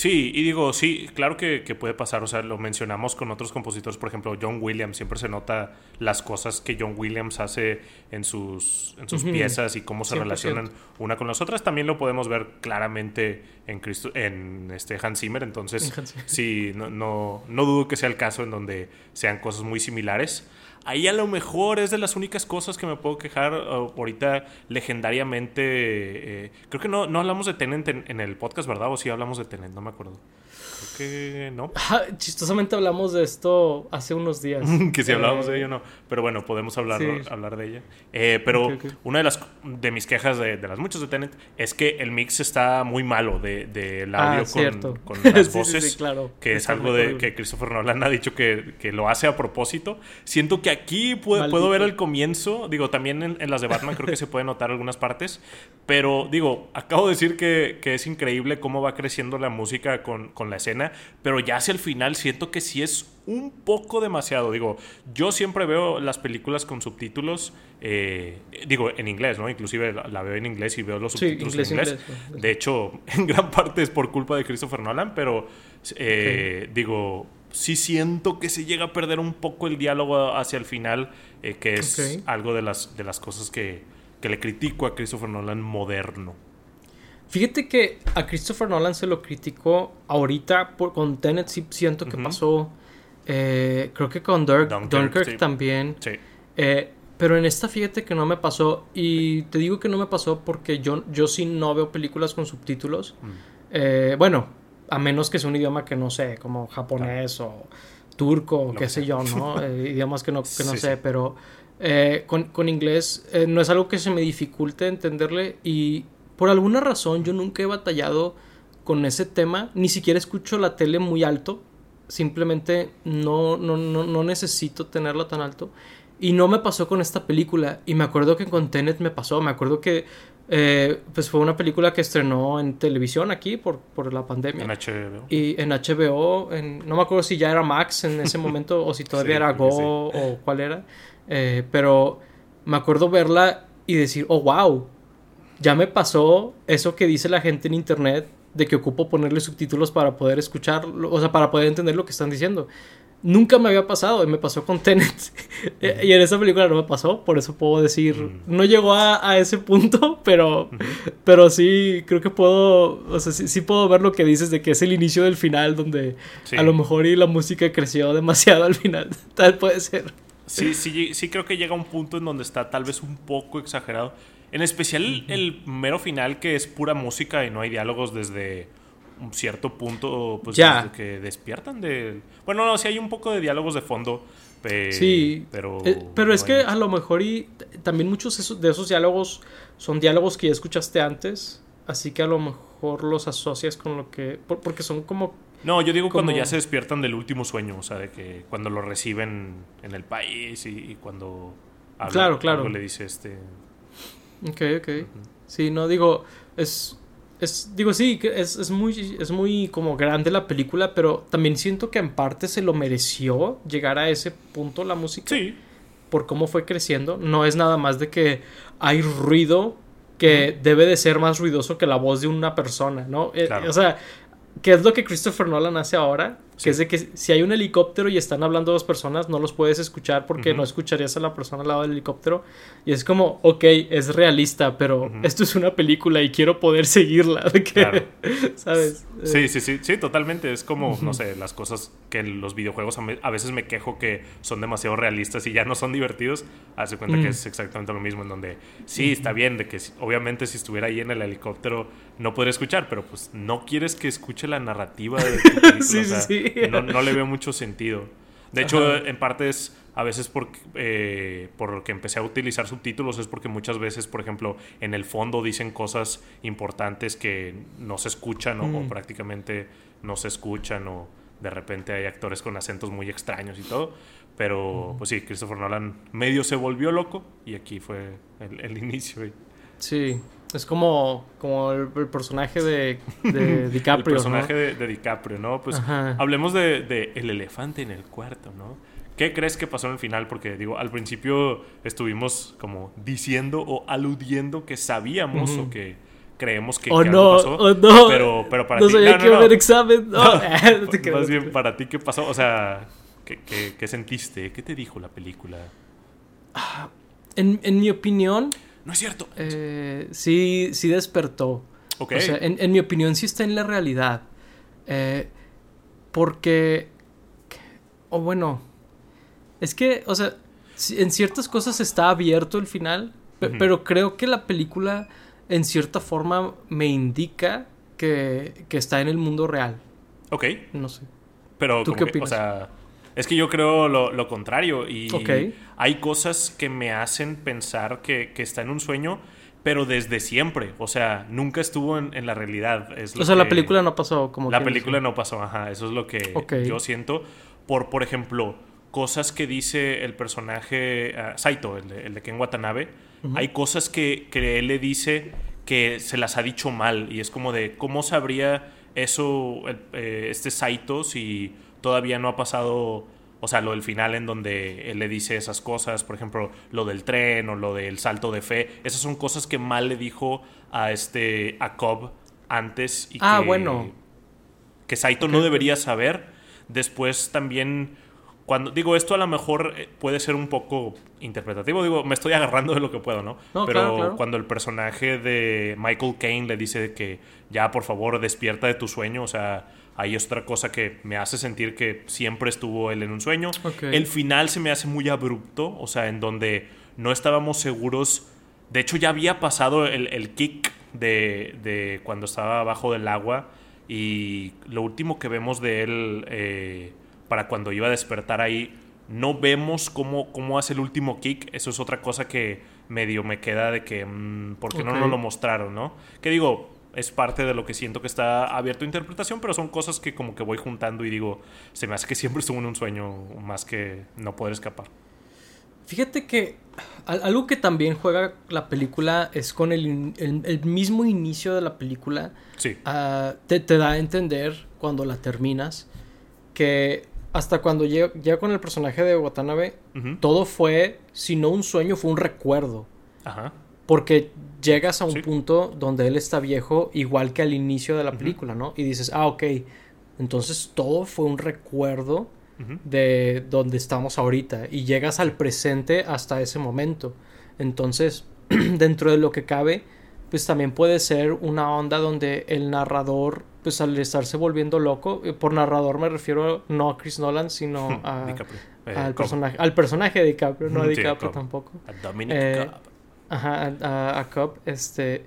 Sí, y digo, sí, claro que, puede pasar, o sea, lo mencionamos con otros compositores, por ejemplo, John Williams, siempre se nota las cosas que John Williams hace en sus, en sus piezas y cómo se relacionan una con las otras, también lo podemos ver claramente en, en este Hans Zimmer, entonces sí, no, no, no dudo que sea el caso en donde sean cosas muy similares. Ahí a lo mejor es de las únicas cosas que me puedo quejar ahorita legendariamente. Eh, creo que no, no hablamos de Tenant en, el podcast, ¿verdad? O sí hablamos de Tenant, no me acuerdo. Creo que no. chistosamente hablamos de esto hace unos días. que si hablábamos de ello, no. Pero bueno, podemos hablar, hablar de ella. Eh, pero una de las de mis quejas de, las muchas de Tenet es que el mix está muy malo del de, ah, audio con, las voces. claro. Que es algo de que Christopher Nolan ha dicho que, que, lo hace a propósito. Siento que aquí puedo ver el comienzo. Digo, también en, las de Batman creo que se puede notar algunas partes. Pero digo, acabo de decir que, que es increíble cómo va creciendo la música con, con la escena pero ya hacia el final siento que sí es un poco demasiado. Digo, yo siempre veo las películas con subtítulos, eh, digo, en inglés, ¿no? Inclusive la, veo en inglés y veo los subtítulos en inglés. De hecho, en gran parte es por culpa de Christopher Nolan, pero eh, digo, sí siento que se llega a perder un poco el diálogo hacia el final, eh, que es algo de las, de las cosas que, que le critico a Christopher Nolan moderno. Fíjate que a Christopher Nolan se lo criticó ahorita por, con Tenet, sí siento que pasó. Eh, creo que con Dunkirk, también. Sí. Eh, pero en esta fíjate que no me pasó. Y te digo que no me pasó porque yo, yo sí no veo películas con subtítulos. Mm. Eh, bueno, a menos que sea un idioma que no sé, como japonés o turco qué sé yo, ¿no? idiomas que no, que no sé, pero con, con, inglés no es algo que se me dificulte entenderle y por alguna razón yo nunca he batallado con ese tema, ni siquiera escucho la tele muy alto, simplemente no, no, no, no necesito tenerla tan alto. Y no me pasó con esta película. Y me acuerdo que con Tenet me pasó. Me acuerdo que eh, pues fue una película que estrenó en televisión aquí por, por la pandemia. En HBO. Y en HBO, en, no me acuerdo si ya era Max en ese momento o si todavía era Go o cuál era. Eh, pero me acuerdo verla y decir, oh, wow, ya me pasó eso que dice la gente en internet de que ocupo ponerle subtítulos para poder escuchar, o sea, para poder entender lo que están diciendo. Nunca me había pasado, y me pasó con Tenet. y en esa película no me pasó, por eso puedo decir, mm. no llegó a, ese punto, pero, pero sí, creo que puedo, o sea, sí, puedo ver lo que dices de que es el inicio del final, donde a lo mejor y la música creció demasiado al final. Tal puede ser. sí, sí, sí creo que llega un punto en donde está tal vez un poco exagerado. En especial el mero final que es pura música y no hay diálogos desde un cierto punto, pues Ya. que despiertan de... Bueno, no, sí hay un poco de diálogos de fondo, pe- Sí, pero... eh, pero es que a lo mejor y también muchos de esos diálogos son diálogos que ya escuchaste antes, así que a lo mejor los asocias con lo que... por- porque son como... No, yo digo cuando ya se despiertan del último sueño, o sea, de que cuando lo reciben en el país y, y cuando habla- Claro, claro. le dice este... Ok, ok. Sí, no, digo, es... es digo, sí, que es, es, muy, es muy como grande la película, pero también siento que en parte se lo mereció llegar a ese punto la música. Sí, por cómo fue creciendo. No es nada más de que hay ruido que debe de ser más ruidoso que la voz de una persona, ¿no? Eh, Claro. o sea, ¿qué es lo que Christopher Nolan hace ahora? Sí. Que es de que si hay un helicóptero y están hablando dos personas, no los puedes escuchar porque no escucharías a la persona al lado del helicóptero. Y es como, ok, es realista, pero esto es una película y quiero poder seguirla. De Claro. ¿Sabes? Eh, Sí, sí, sí, sí, totalmente. Es como, no sé, las cosas que en los videojuegos a, me- a veces me quejo que son demasiado realistas y ya no son divertidos. Hace cuenta Mm. que es exactamente lo mismo, en donde sí, está bien, de que obviamente si estuviera ahí en el helicóptero no podría escuchar, pero pues no quieres que escuche la narrativa de tu película. Sí, o sea, sí, sí. No, no le veo mucho sentido. De hecho, Ajá. en parte es a veces porque, eh, por que empecé a utilizar subtítulos es porque muchas veces, por ejemplo, en el fondo dicen cosas importantes que no se escuchan o, o Mm. prácticamente no se escuchan o de repente hay actores con acentos muy extraños y todo. Pero, pues sí, Christopher Nolan medio se volvió loco y aquí fue el, el inicio. Sí, es como, como el, el personaje de, de el DiCaprio. personaje ¿no? de, de DiCaprio, ¿no? Pues Ajá. hablemos de, de el elefante en el cuarto, ¿no? ¿Qué crees que pasó en el final? Porque digo, al principio estuvimos como diciendo o aludiendo que sabíamos Ujú. o que creemos que, Oh que no, algo pasó. oh no. Pero, pero para no ti, sabía no, que no, no. examen. No, no te Más bien, para ti, ¿qué pasó? O sea, ¿qué, qué, qué sentiste? ¿Qué te dijo la película? En, en mi opinión, No es cierto. eh, sí, sí despertó. Ok. O sea, en, en mi opinión sí está en la realidad. Eh, porque... O bueno, es que, o sea, en ciertas cosas está abierto el final, pero creo que la película en cierta forma me indica que, que está en el mundo real. ok. No sé. Pero, ¿Tú qué que, opinas? o sea, es que yo creo lo, lo contrario. Y hay cosas que me hacen pensar que, que está en un sueño, pero desde siempre. O sea, nunca estuvo en, en la realidad. Es O sea, la película no pasó como... La película dice. no pasó, ajá. Eso es lo que yo siento. Por, por ejemplo, cosas que dice el personaje ah, Saito, el de, el de Ken Watanabe. Hay cosas que, que él le dice que se las ha dicho mal. Y es como de, ¿cómo sabría eso el- eh, este Saito si todavía no ha pasado... O sea, lo del final en donde él le dice esas cosas, por ejemplo, lo del tren o lo del salto de fe, esas son cosas que mal le dijo a este a Cobb antes y Ah, que, bueno. que Saito no debería saber. Después también, cuando digo esto a lo mejor eh, puede ser un poco interpretativo, digo, me estoy agarrando de lo que puedo, ¿no? No, Pero claro, claro. cuando el personaje de Michael Caine le dice que ya por favor despierta de tu sueño, o sea, ahí es otra cosa que me hace sentir que siempre estuvo él en un sueño. El final se me hace muy abrupto, o sea, en donde no estábamos seguros. De hecho, ya había pasado el, el kick de, de cuando estaba abajo del agua. Y lo último que vemos de él eh, para cuando iba a despertar ahí, no vemos cómo, cómo hace el último kick. Eso es otra cosa que medio me queda de que, mm, ¿por qué no nos lo mostraron, no? Que digo, es parte de lo que siento que está abierto a interpretación, pero son cosas que como que voy juntando y digo, se me hace que siempre estuvo en un sueño más que no poder escapar. Fíjate que al- algo que también juega la película es con el, el- el mismo inicio de la película. Sí. ah, te, te da a entender cuando la terminas que hasta cuando llega, llega con el personaje de Watanabe, todo fue, si no un sueño, fue un recuerdo. Ajá. Porque llegas a un Sí. punto donde él está viejo, igual que al inicio de la película, ¿no? Y dices, ah, ok, entonces todo fue un recuerdo de donde estamos ahorita y llegas al presente hasta ese momento. Entonces, dentro de lo que cabe, pues también puede ser una onda donde el narrador, pues al estarse volviendo loco, eh, por narrador me refiero no a Chris Nolan, sino a. Eh, al, Cobb. personaje, al personaje de DiCaprio, no a sí, DiCaprio tampoco. A Dominic Eh, Cobb. Ajá, a, a, Cobb, este,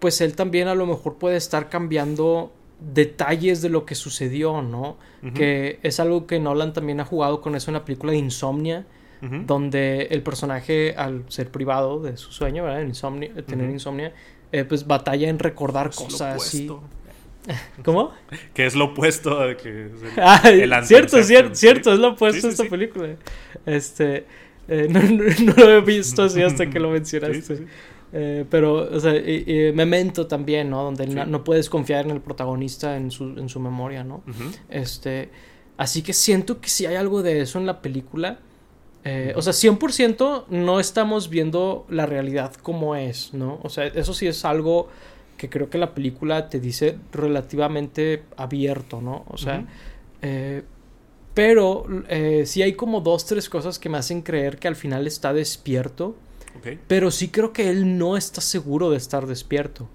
pues él también a lo mejor puede estar cambiando detalles de lo que sucedió, ¿no? Que es algo que Nolan también ha jugado con eso en la película de Insomnia, donde el personaje, al ser privado de su sueño, ¿verdad? Insomnia, tener Ujú. insomnia, eh, pues batalla en recordar Es cosas así. ¿Cómo? Que es lo opuesto de que el, Ah, el cierto, cierto, sí. cierto, es lo opuesto Sí, a esta película. Este, eh, no, no- no lo he visto así hasta que lo mencionaste. Sí, sí, sí. Eh, pero, o sea, y- y Memento también, ¿no? Donde Sí. no, no puedes confiar en el protagonista en su, en su memoria, ¿no? Este, así que siento que si hay algo de eso en la película. eh, O sea, 100% no estamos viendo la realidad como es, ¿no? O sea, eso sí es algo que creo que la película te dice relativamente abierto, ¿no? O sea, pero eh, sí hay como dos, tres cosas que me hacen creer que al final está despierto. Pero sí creo que él no está seguro de estar despierto.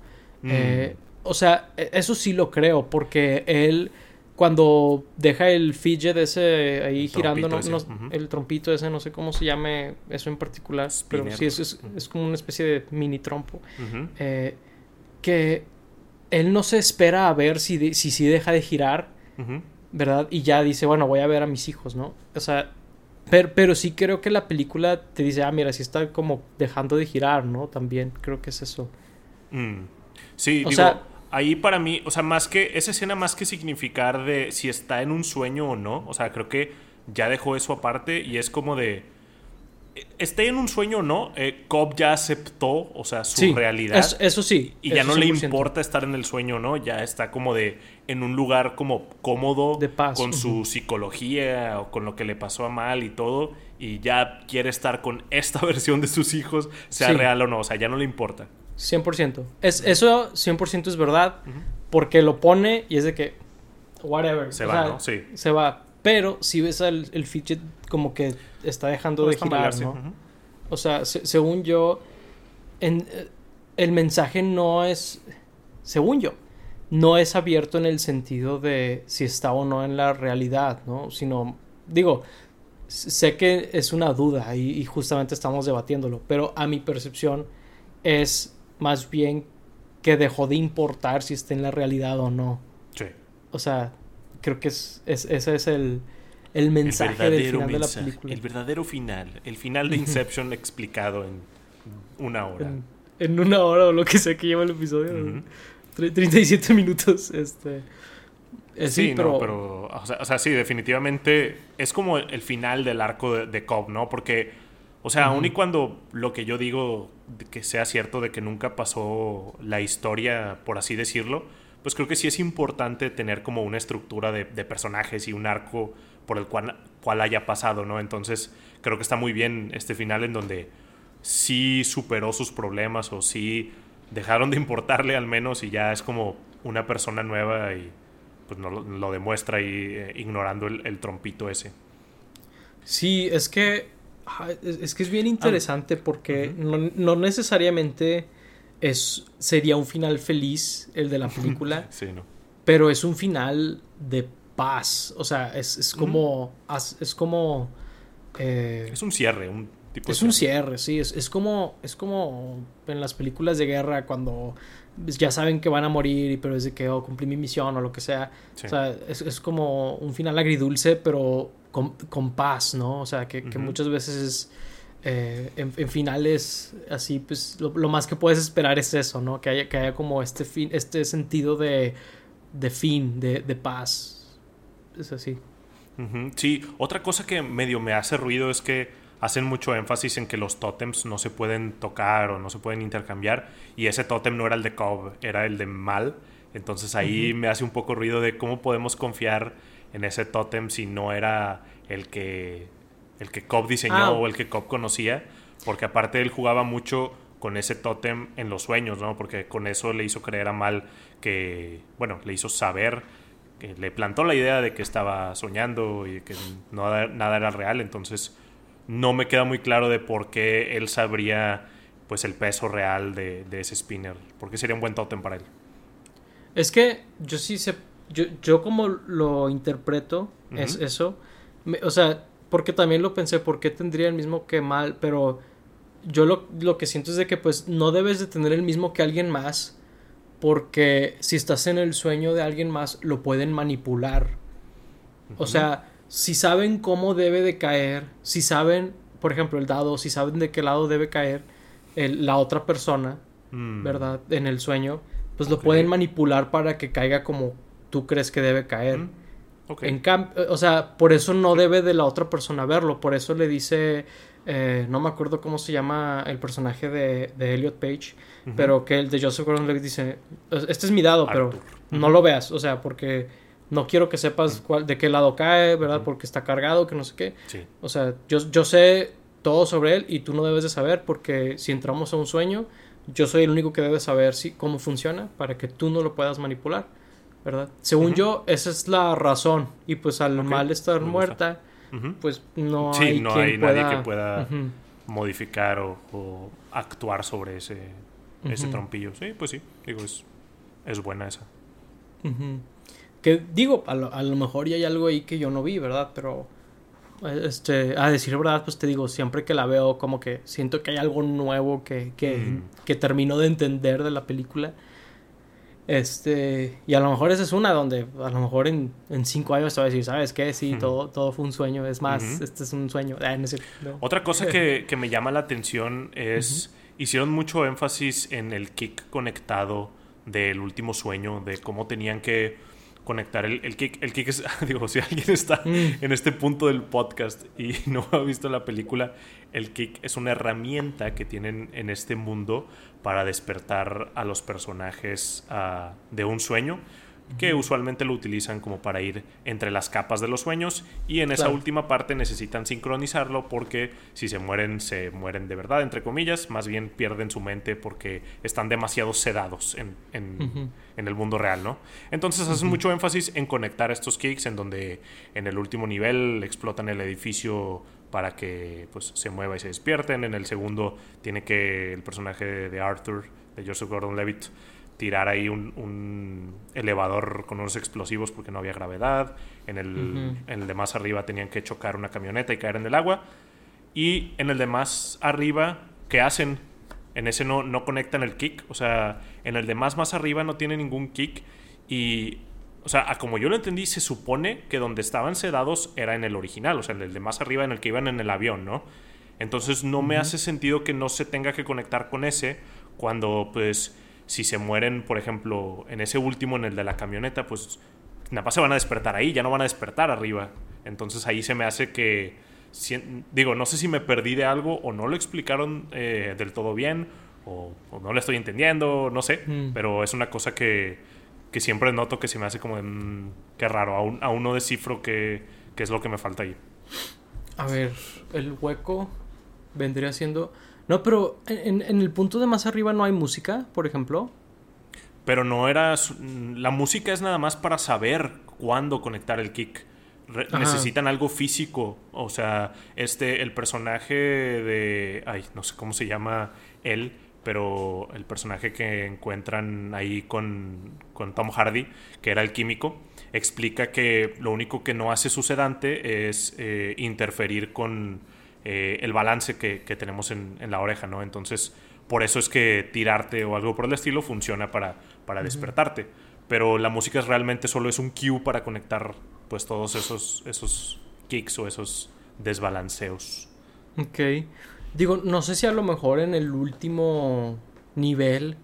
Mm. Eh, o sea, e- eso sí lo creo, porque él cuando deja el fidget ese ahí El girando, no- el trompito ese, no sé cómo se llame eso en particular, pero sí, es, es, es como una especie de mini trompo. Eh, que él no se espera a ver si, de- si, si deja de girar, Ujú. ¿Verdad? Y ya dice, bueno, voy a ver a mis hijos, ¿no? O sea, pero, pero sí creo que la película te dice, ah, mira, sí está como dejando de girar, ¿no? También creo que es eso. Mm. Sí, O digo, sea- ahí para mí, o sea, más que esa escena más que significar de si está en un sueño o no, o sea, creo que ya dejó eso aparte y es como de esté en un sueño o no, eh, Cobb ya aceptó, o sea, su Sí, realidad es- eso sí. y ya no le 100%. importa estar en el sueño o no, ya está como de en un lugar como cómodo De paz, con su psicología o con lo que le pasó a mal y todo y ya quiere estar con esta versión de sus hijos, sea Sí. real o no, o sea, ya no le importa. 100%. Es, eso 100% es verdad. Porque lo pone y es de que. Whatever. Se o va, sea, ¿no? Sí. Se va. Pero si ves al, el fidget como que está dejando de girar, ¿no? O sea, se- según yo, en, eh, el mensaje no es, según yo, no es abierto en el sentido de si está o no en la realidad, ¿no? Sino, digo, sé que es una duda y, y justamente estamos debatiéndolo, pero a mi percepción es más bien que dejó de importar si está en la realidad o no. Sí. O sea, creo que es, es- ese es el, el mensaje del final de la película. El verdadero final. El final de Inception explicado en una hora. en, en una hora o lo que sea que lleva el episodio. Ujú. Tre- 37 minutos, este. eh, Sí, sí, pero... No, pero o, sea, o sea, sí, definitivamente es como el final del arco de, de Cobb, ¿no? Porque, o sea, aun y cuando lo que yo digo que sea cierto de que nunca pasó la historia, por así decirlo, pues creo que sí es importante tener como una estructura de, de personajes y un arco por el cual, cual haya pasado, ¿no? Entonces, creo que está muy bien este final en donde sí superó sus problemas o sí dejaron de importarle al menos y ya es como una persona nueva y pues no lo, lo demuestra ahí eh, ignorando el, el trompito ese. Sí, es que. ah, Es, es que es bien interesante porque no, no necesariamente es, sería un final feliz el de la película, Sí, ¿no? pero es un final de paz. O sea, es, es como. Es como. eh, Es un cierre, un tipo Es de un cierre, sí. Es, es como. Es como en las películas de guerra cuando ya saben que van a morir, pero es de que oh, cumplí mi misión o lo que sea. Sí. O sea, es, es como un final agridulce, pero con, con paz, ¿no? O sea, que, que muchas veces es. Eh, en, en finales así, pues lo, lo más que puedes esperar es eso, ¿no? Que haya, que haya como este fin, este sentido de, de fin, de, de paz. Es así. Ujú, Sí, otra cosa que medio me hace ruido es que hacen mucho énfasis en que los tótems no se pueden tocar o no se pueden intercambiar y ese tótem no era el de Cobb, era el de Mal. Entonces ahí me hace un poco ruido de cómo podemos confiar en ese tótem si no era el que el que Cobb diseñó Ah. o el que Cobb conocía, porque aparte él jugaba mucho con ese tótem en los sueños, ¿no? Porque con eso le hizo creer a Mal que, bueno, le hizo saber que le plantó la idea de que estaba soñando y que no, nada era real, entonces no me queda muy claro de por qué él sabría pues el peso real de, de ese spinner, porque sería un buen tótem para él. Es que yo sí sé, yo, yo como lo interpreto es eso, me- o sea, porque también lo pensé, ¿por qué tendría el mismo que mal? Pero yo lo, lo que siento es de que pues no debes de tener el mismo que alguien más, porque si estás en el sueño de alguien más, lo pueden manipular. O sea, si saben cómo debe de caer, si saben, por ejemplo, el dado, si saben de qué lado debe caer el, la otra persona, Mm. ¿verdad? En el sueño, pues lo pueden manipular para que caiga como tú crees que debe caer. Mm. Ok. En o sea, por eso no debe de la otra persona verlo. Por eso le dice, eh, no me acuerdo cómo se llama el personaje de, de Elliot Page, pero que el de Joseph Gordon-Levitt dice, este es mi dado, pero no lo veas, o sea, porque no quiero que sepas cuál, de qué lado cae, ¿verdad? Porque está cargado, que no sé qué. Sí. O sea, yo, yo sé todo sobre él y tú no debes de saber porque si entramos a un sueño, yo soy el único que debe saber si, cómo funciona para que tú no lo puedas manipular, ¿verdad? Según yo, esa es la razón. Y pues al mal estar muerta, pues no Sí, hay no quien hay pueda... nadie que pueda modificar o, o actuar sobre ese, ese trompillo. Sí, pues sí. Digo, es, es buena esa. Que digo, a lo, a lo mejor ya hay algo ahí que yo no vi, ¿verdad? Pero... Este, a decir verdad, pues te digo, siempre que la veo, como que siento que hay algo nuevo que, que, Mm. que termino de entender de la película. Este, y a lo mejor esa es una donde a lo mejor en, en cinco años te voy a decir, ¿sabes qué? Sí, todo, todo fue un sueño. Es más, este es un sueño. Ah, no no. Otra cosa que, que me llama la atención es, hicieron mucho énfasis en el kick conectado del último sueño, de cómo tenían que conectar el, el kick. El kick es, digo, si alguien está Mm. en este punto del podcast y no ha visto la película, el kick es una herramienta que tienen en este mundo para despertar a los personajes ah, de un sueño que usualmente lo utilizan como para ir entre las capas de los sueños y en esa última parte necesitan sincronizarlo porque si se mueren se mueren de verdad entre comillas más bien pierden su mente porque están demasiado sedados en, en el mundo real no entonces hacen mucho énfasis en conectar estos kicks en donde en el último nivel explotan el edificio para que pues se mueva y se despierten en el segundo tiene que el personaje de Arthur de Joseph Gordon-Levitt tirar ahí un, un elevador con unos explosivos porque no había gravedad. En el, en el de más arriba tenían que chocar una camioneta y caer en el agua. Y en el de más arriba, ¿qué hacen? En ese no, no conectan el kick. O sea, en el de más más arriba no tiene ningún kick. Y, o sea, a como yo lo entendí, se supone que donde estaban sedados era en el original. O sea, en el de más arriba en el que iban en el avión, ¿no? Entonces no me hace sentido que no se tenga que conectar con ese cuando, pues, si se mueren, por ejemplo, en ese último, en el de la camioneta, pues nada más se van a despertar ahí, ya no van a despertar arriba. Entonces ahí se me hace que, si- digo, no sé si me perdí de algo o no lo explicaron eh, del todo bien o, o no lo estoy entendiendo, no sé, Mm. pero es una cosa que, que siempre noto que se me hace como, de, mm, qué raro, aún, aún no descifro qué, qué es lo que me falta ahí. A ver, el hueco vendría siendo... No, pero en, en el punto de más arriba no hay música, por ejemplo. Pero no era. La música es nada más para saber cuándo conectar el kick. Re- Ajá. necesitan algo físico. O sea, este, el personaje de. Ay, no sé cómo se llama él. Pero el personaje que encuentran ahí con, con Tom Hardy, que era el químico, explica que lo único que no hace su sedante es eh, interferir con eh, el balance que, que tenemos en, en la oreja, ¿no? Entonces, por eso es que tirarte o algo por el estilo funciona para, para despertarte. Pero la música es realmente solo es un cue para conectar pues todos esos, esos kicks o esos desbalanceos. Ok. Digo, no sé si a lo mejor en el último nivel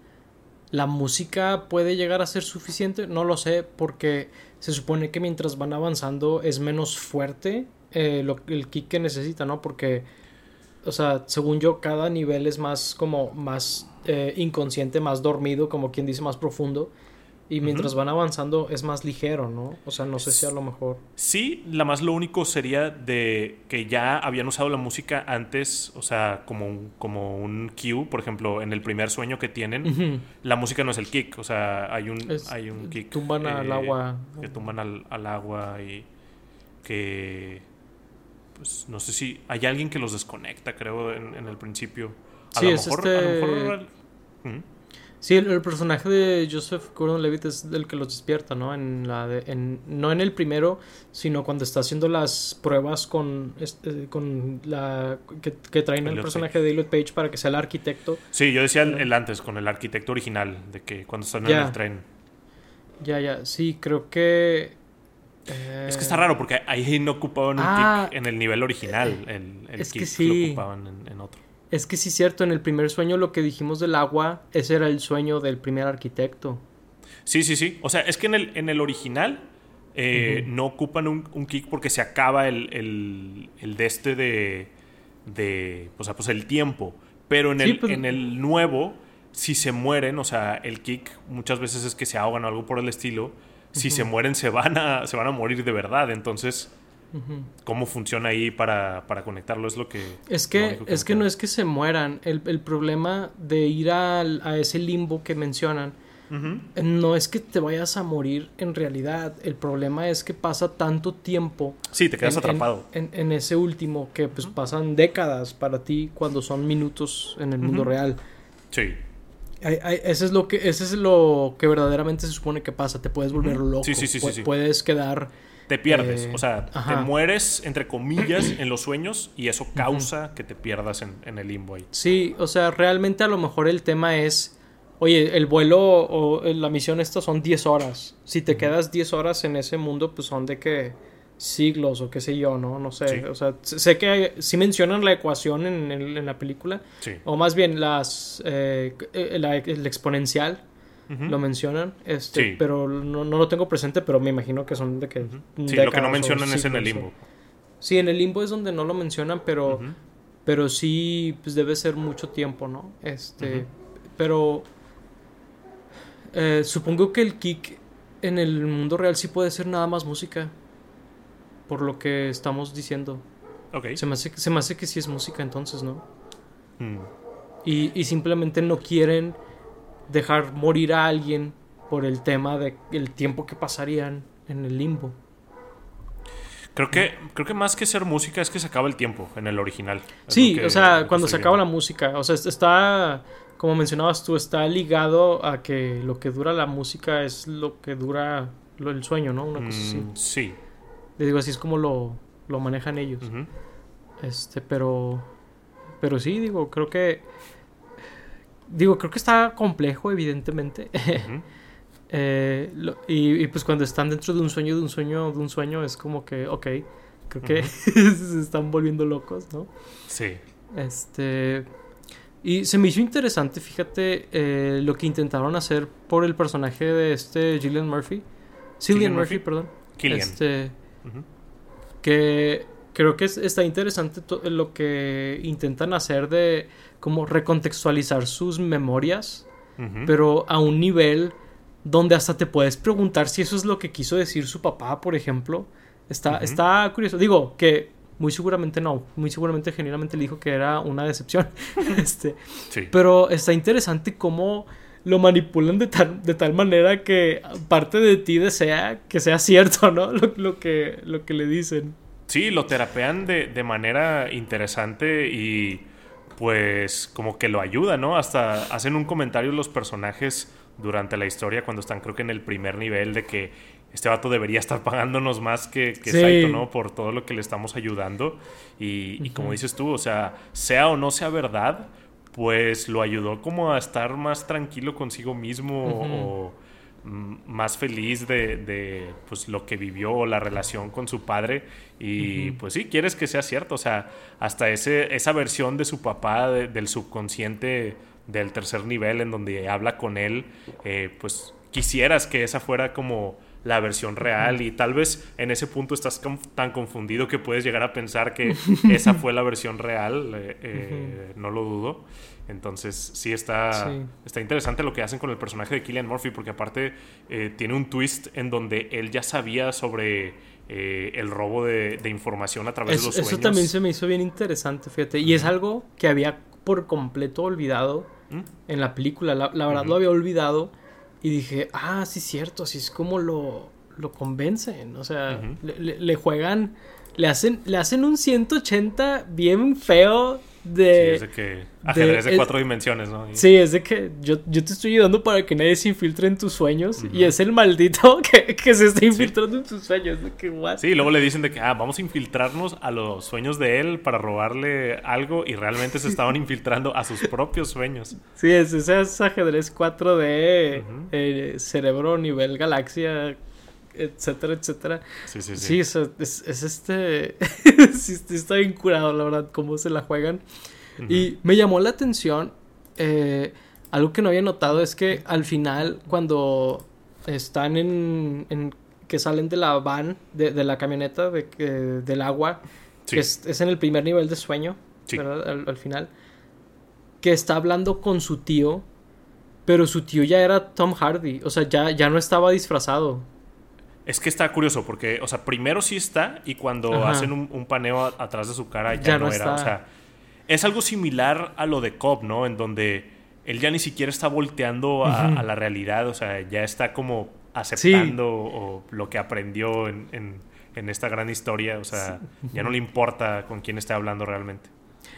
la música puede llegar a ser suficiente. No lo sé, porque se supone que mientras van avanzando es menos fuerte eh, lo- el kick que necesita, ¿no? Porque, o sea, según yo, cada nivel es más como más eh, inconsciente, más dormido, como quien dice, más profundo. Y mientras van avanzando es más ligero, ¿no? O sea, no sé si a lo mejor. Sí, la más lo único sería de que ya habían usado la música antes, o sea, como un, como un cue, por ejemplo, en el primer sueño que tienen, la música no es el kick, o sea, hay un, Es- hay un kick. tumban al agua. Que tumban al, al agua y que, pues, no sé si hay alguien que los desconecta, creo, en, en el principio. A Sí, lo es mejor, a lo este- mejor- ¿Mm? Sí, el, personaje de Joseph Gordon-Levitt es el que los despierta, ¿no? En la en, no en el primero, sino cuando está haciendo las pruebas con, este, con la que, traen el personaje de Elliot Page para que sea el arquitecto. Sí, yo decía el, antes, con el arquitecto original, de que cuando están en el tren. Ya, ya, sí, creo que... Es que está raro porque ahí no ocupaban un ah, en el nivel original, el, el es que sí. lo ocupaban en otro. Es que sí, cierto, en el primer sueño lo que dijimos del agua, ese era el sueño del primer arquitecto. Sí, sí, sí. O sea, es que en el, en el original eh, no ocupan un, kick porque se acaba el, el, el de este de, de. O sea, pues el tiempo. Pero en, el, pues en el nuevo, si se mueren, o sea, el kick muchas veces es que se ahogan o algo por el estilo. Si se mueren, se van, a, se van a morir de verdad. Entonces ¿Cómo funciona ahí para, conectarlo? Es lo que... Es que, es que no es que se mueran. El, problema de ir a ese limbo que mencionan no es que te vayas a morir en realidad. El problema es que pasa tanto tiempo. Sí, te quedas atrapado. En, ese último, que pues pasan décadas para ti cuando son minutos en el mundo real. Sí. ese es lo que ese es lo que verdaderamente se supone que pasa te puedes volver loco sí, sí, sí, puedes quedar te pierdes. Eh, o sea, te mueres, entre comillas, en los sueños y eso causa que te pierdas en, el limbo ahí. Sí, o sea, realmente a lo mejor el tema es, oye, el vuelo o la misión esto son 10 horas. Si te quedas 10 horas en ese mundo, pues son de que siglos o qué sé yo, ¿no? No sé. O sea, sé que sí mencionan la ecuación en, la película. Sí. O más bien las, eh, el exponencial lo mencionan, este, pero no, lo tengo presente, pero me imagino que son de que... Sí, lo que no mencionan es en el limbo. Sí, en el limbo es donde no lo mencionan, pero, pero sí, pues debe ser mucho tiempo, ¿no? Este, pero eh, supongo que el kick en el mundo real sí puede ser nada más música, por lo que estamos diciendo. Okay. Se, me hace, se me hace que sí es música entonces, ¿no? Mm. Y, y simplemente no quieren dejar morir a alguien por el tema de el tiempo que pasarían en el limbo. Creo que, creo que más que ser música es que se acaba el tiempo en el original. Sí, o sea, cuando se acaba la música. O sea, está, como mencionabas tú, está ligado a que lo que dura la música es lo que dura el sueño, ¿no? Una cosa así. Mm, sí. Le digo, así es como lo, lo manejan ellos. Este, pero. Pero sí, digo, creo que digo, creo que está complejo, evidentemente. Eh, y, pues cuando están dentro de un sueño, de un sueño, de un sueño, es como que, ok, creo que se están volviendo locos, ¿no? Sí. Este. Y se me hizo interesante, fíjate, eh, lo que intentaron hacer por el personaje de este Gillian Murphy. Cillian Murphy, perdón. Killian. Este. Que creo que está interesante lo que intentan hacer de como recontextualizar sus memorias, pero a un nivel donde hasta te puedes preguntar si eso es lo que quiso decir su papá, por ejemplo. Está, está curioso. Digo que muy seguramente no, muy seguramente genuinamente le dijo que era una decepción. este, Pero está interesante cómo lo manipulan de tal, de tal manera que parte de ti desea que sea cierto, ¿no? Lo, que, lo que le dicen. Sí, lo terapean de, de manera interesante y pues como que lo ayuda, ¿no? Hasta hacen un comentario los personajes durante la historia cuando están creo que en el primer nivel de que este vato debería estar pagándonos más que, que Saito, ¿no? Por todo lo que le estamos ayudando. Y, y como dices tú, o sea, sea o no sea verdad, pues lo ayudó como a estar más tranquilo consigo mismo o más feliz de, pues, lo que vivió, la relación con su padre. Y pues sí, quieres que sea cierto. O sea, hasta ese, esa versión de su papá, del subconsciente del tercer nivel, en donde habla con él, eh, pues quisieras que esa fuera como la versión real y tal vez en ese punto estás tan confundido que puedes llegar a pensar que esa fue la versión real, eh, eh, no lo dudo. Entonces sí está, está interesante lo que hacen con el personaje de Killian Murphy, porque aparte eh, tiene un twist en donde él ya sabía sobre eh, el robo de, información a través de los sueños. Eso también se me hizo bien interesante, fíjate. Y es algo que había por completo olvidado ¿Mm? en la película. La, verdad lo había olvidado y dije, ah, sí, cierto, así es como lo, lo convencen. O sea, le, le, juegan, le hacen, le hacen un 180 bien feo de... Sí, es de que ajedrez de, cuatro dimensiones, ¿no? Sí, es de que yo, yo, te estoy ayudando para que nadie se infiltre en tus sueños y es el maldito que, que se está infiltrando en tus sueños. De que, what? Sí, luego le dicen de que, ah, vamos a infiltrarnos a los sueños de él para robarle algo y realmente se estaban infiltrando a sus propios sueños. Sí, es, ese es ajedrez 4D, eh, cerebro nivel galaxia etcétera, etcétera. Sí, sí, sí. Sí, es, es, este. sí, está bien curado, la verdad, cómo se la juegan. Y me llamó la atención. Eh, algo que no había notado es que al final, cuando están en. en que salen de la van, de, de la camioneta, de, del agua, que es, es, en el primer nivel de sueño, ¿verdad? Al, al final. Que está hablando con su tío. Pero su tío ya era Tom Hardy. O sea, ya, ya no estaba disfrazado. Es que está curioso porque, o sea, primero sí está y cuando hacen un, paneo atrás de su cara ya, no, era. O sea, es algo similar a lo de Cobb, ¿no? En donde él ya ni siquiera está volteando a, la realidad, o sea, ya está como aceptando lo que aprendió en, esta gran historia, o sea, ya no le importa con quién está hablando realmente.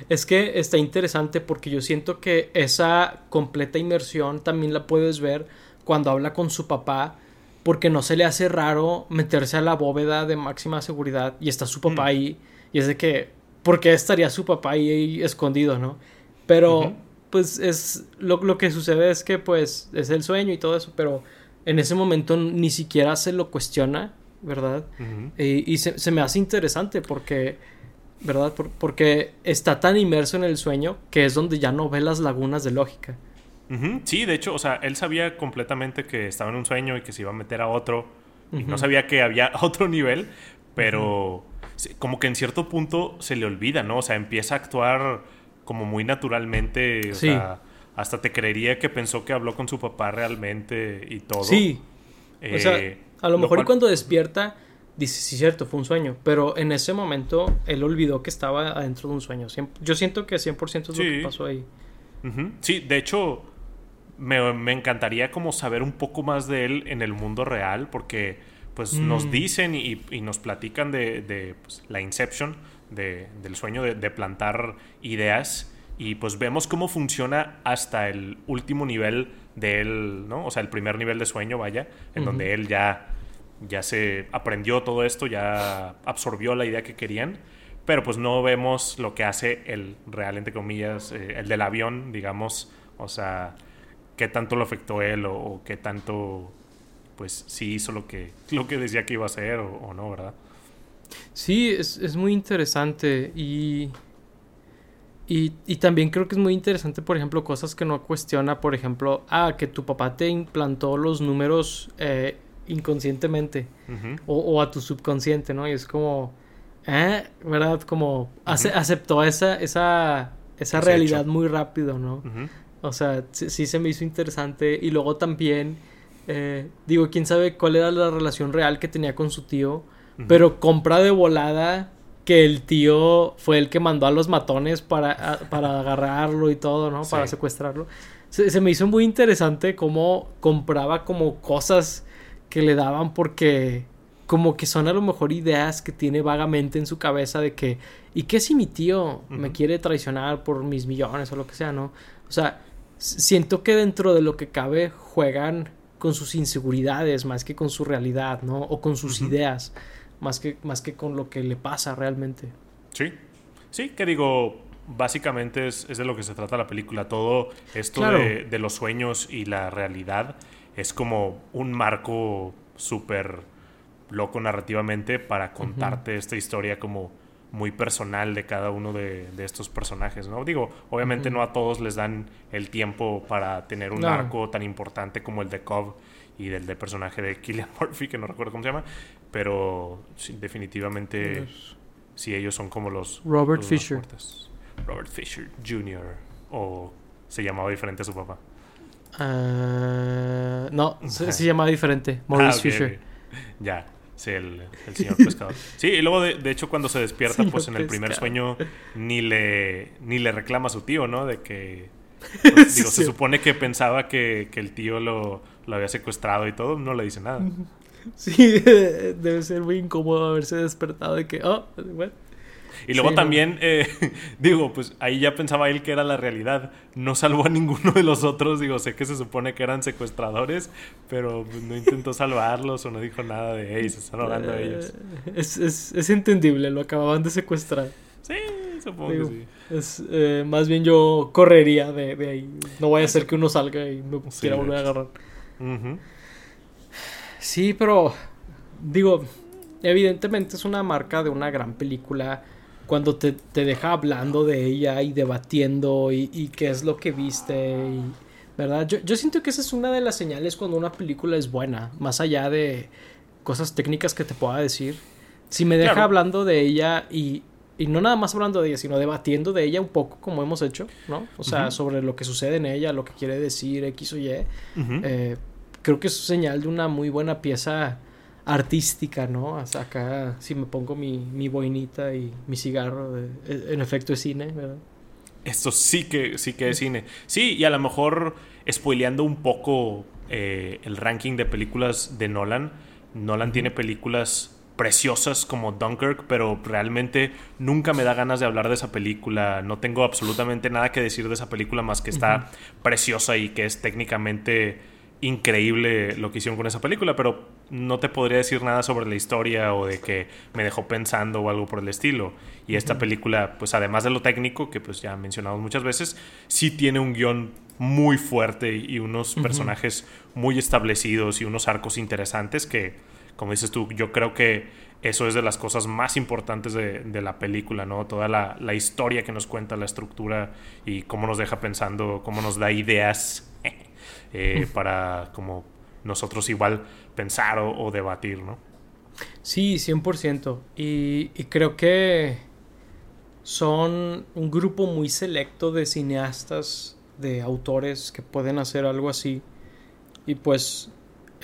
Es que está interesante porque yo siento que esa completa inmersión también la puedes ver cuando habla con su papá porque no se le hace raro meterse a la bóveda de máxima seguridad y está su papá mm. ahí y es de que ¿por qué estaría su papá ahí, escondido, no? Pero pues es lo, lo, que sucede es que pues es el sueño y todo eso, pero en ese momento ni siquiera se lo cuestiona, ¿verdad? y, se, se, me hace interesante porque, ¿verdad? porque está tan inmerso en el sueño que es donde ya no ve las lagunas de lógica. Sí, de hecho, o sea, él sabía completamente que estaba en un sueño y que se iba a meter a otro. Y no sabía que había otro nivel, pero como que en cierto punto se le olvida, ¿no? O sea, empieza a actuar como muy naturalmente. O sea, hasta te creería que pensó que habló con su papá realmente y todo. Sí. o sea, eh, a lo, mejor y cuando despierta, dice, sí, cierto, fue un sueño. Pero en ese momento él olvidó que estaba adentro de un sueño. Yo siento que 100% es lo que pasó ahí. Sí, de hecho, me, encantaría como saber un poco más de él en el mundo real, porque pues nos mm. dicen y, nos platican de, pues, la Inception, del sueño de, plantar ideas, y pues vemos cómo funciona hasta el último nivel de él, ¿no? O sea, el primer nivel de sueño, vaya, en donde él ya, ya se aprendió todo esto, ya absorbió la idea que querían pero pues no vemos lo que hace el real, entre comillas, eh, el del avión, digamos, o sea, qué tanto lo afectó él o, qué tanto, pues sí hizo lo que, lo que decía que iba a hacer o, no, ¿verdad? Sí, es, muy interesante y, y, también creo que es muy interesante, por ejemplo, cosas que no cuestiona, por ejemplo, ah, que tu papá te implantó los números eh, inconscientemente o, a tu subconsciente, ¿no? Y es como, ¿eh? ¿Verdad? Como aceptó esa, esa, esa realidad muy rápido, ¿no? O sea, sí, se me hizo interesante. Y luego también, eh, digo, quién sabe cuál era la relación real que tenía con su tío. Pero compra de volada que el tío fue el que mandó a los matones para, para agarrarlo y todo, ¿no? Para secuestrarlo. Se, me hizo muy interesante cómo compraba como cosas que le daban porque como que son a lo mejor ideas que tiene vagamente en su cabeza de que, ¿y qué si mi tío me quiere traicionar por mis millones o lo que sea, ¿no? O sea, siento que dentro de lo que cabe juegan con sus inseguridades más que con su realidad, ¿no? O con sus ideas, más que, más que con lo que le pasa realmente. Sí, sí, que digo, básicamente es, de lo que se trata la película. Todo esto de, de, los sueños y la realidad es como un marco súper loco narrativamente para contarte esta historia como muy personal de cada uno de, estos personajes, ¿no? Digo, obviamente no a todos les dan el tiempo para tener un arco tan importante como el de Cobb y del de personaje de Killian Murphy, que no recuerdo cómo se llama, pero definitivamente sí ellos son como los... Robert Fisher. Robert Fisher Jr. o se llamaba diferente a su papá. Ah, no, se, llamaba diferente, Maurice ah, Fisher. Ya, Sí, el, señor pescador. Sí, y luego de, hecho cuando se despierta, pues en el primer sueño ni le, ni le reclama a su tío, ¿no? De que... Pues, digo, se supone que pensaba que, el tío lo, había secuestrado y todo, no le dice nada. Sí, debe ser muy incómodo haberse despertado de que, oh, Y luego también, eh, digo, pues ahí ya pensaba él que era la realidad. No salvó a ninguno de los otros. Digo, sé que se supone que eran secuestradores, pero pues, no intentó salvarlos o no dijo nada de, hey, se están hablando de ellos. Eh, es, es, es entendible, lo acababan de secuestrar. Sí, supongo que sí. Es, eh, más bien yo correría de, de, ahí. No vaya a ser que uno salga y me quiera volver a agarrar. Sí, pero digo, evidentemente es una marca de una gran película cuando te, te deja hablando de ella y debatiendo y, y, qué es lo que viste. Y, ¿Verdad? Yo, yo siento que esa es una de las señales cuando una película es buena, más allá de cosas técnicas que te pueda decir. Si me deja claro. hablando de ella y, y no nada más hablando de ella, sino debatiendo de ella un poco como hemos hecho, ¿no? O sea, uh -huh. sobre lo que sucede en ella, lo que quiere decir X o Y. Uh -huh. eh, creo que es señal de una muy buena pieza artística, ¿no? Hasta acá, si me pongo mi, mi boinita y mi cigarro, de, en efecto es cine, ¿verdad? Esto sí que, sí que es cine. Sí, y a lo mejor spoileando un poco eh, el ranking de películas de Nolan, Nolan tiene películas preciosas como Dunkirk, pero realmente nunca me da ganas de hablar de esa película. No tengo absolutamente nada que decir de esa película más que está uh -huh. preciosa y que es técnicamente increíble lo que hicieron con esa película, pero no te podría decir nada sobre la historia o de que me dejó pensando o algo por el estilo. Y esta uh -huh. película, pues además de lo técnico, que pues ya mencionamos muchas veces, sí tiene un guion muy fuerte y unos uh -huh. personajes muy establecidos y unos arcos interesantes que, como dices tú, yo creo que eso es de las cosas más importantes de, de la película, ¿no? Toda la, la, historia que nos cuenta, la estructura y cómo nos deja pensando, cómo nos da ideas eh, para como nosotros igual pensar o, o debatir, ¿no? Sí, 100%. Y, y creo que son un grupo muy selecto de cineastas, de autores que pueden hacer algo así. Y pues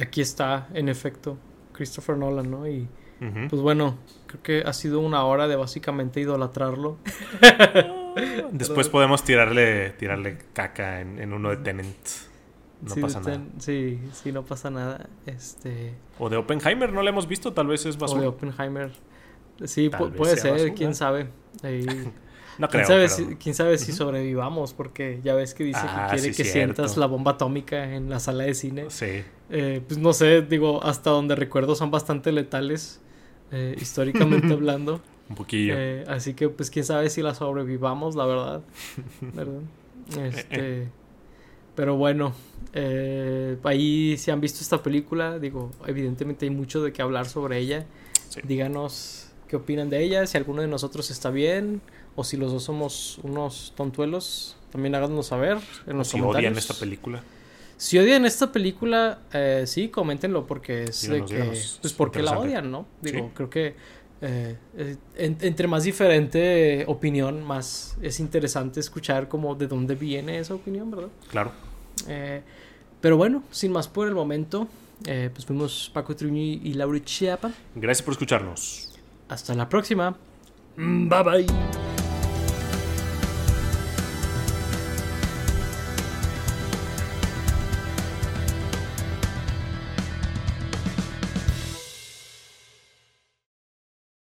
aquí está, en efecto, Christopher Nolan, ¿no? Y uh -huh. pues bueno, creo que ha sido una hora de básicamente idolatrarlo. Después podemos tirarle, tirarle caca en, en uno de Tenant. No sí, pasa nada. Sí, sí, no pasa nada. Este... O de Oppenheimer, no lo hemos visto, tal vez es basura. O de Oppenheimer. Sí, puede ser, basura. quién sabe. Ahí... no creo. ¿Quién sabe, pero... si, quién sabe si sobrevivamos? Porque ya ves que dice ah, que quiere sí, que cierto. sientas la bomba atómica en la sala de cine. Sí. Eh, pues no sé, digo, hasta donde recuerdo son bastante letales, eh, históricamente hablando. Un poquillo. Eh, así que, pues quién sabe si la sobrevivamos, la verdad. ¿Verdad? Este. Pero bueno, eh, ahí si han visto esta película, digo, evidentemente hay mucho de qué hablar sobre ella. Sí. Díganos qué opinan de ella, si alguno de nosotros está bien o si los dos somos unos tontuelos, también háganos saber en los si comentarios. odian esta película. Si odian esta película, eh, sí, coméntenlo porque es díganos, de que, díganos. pues porque la odian, ¿no? Digo, sí. creo que eh, en, entre más diferente opinión, más es interesante escuchar como de dónde viene esa opinión, ¿verdad? Claro. Eh, pero bueno, sin más por el momento, eh, pues fuimos Paco Truñi y Laura Chiapa. Gracias por escucharnos. Hasta la próxima. Bye bye.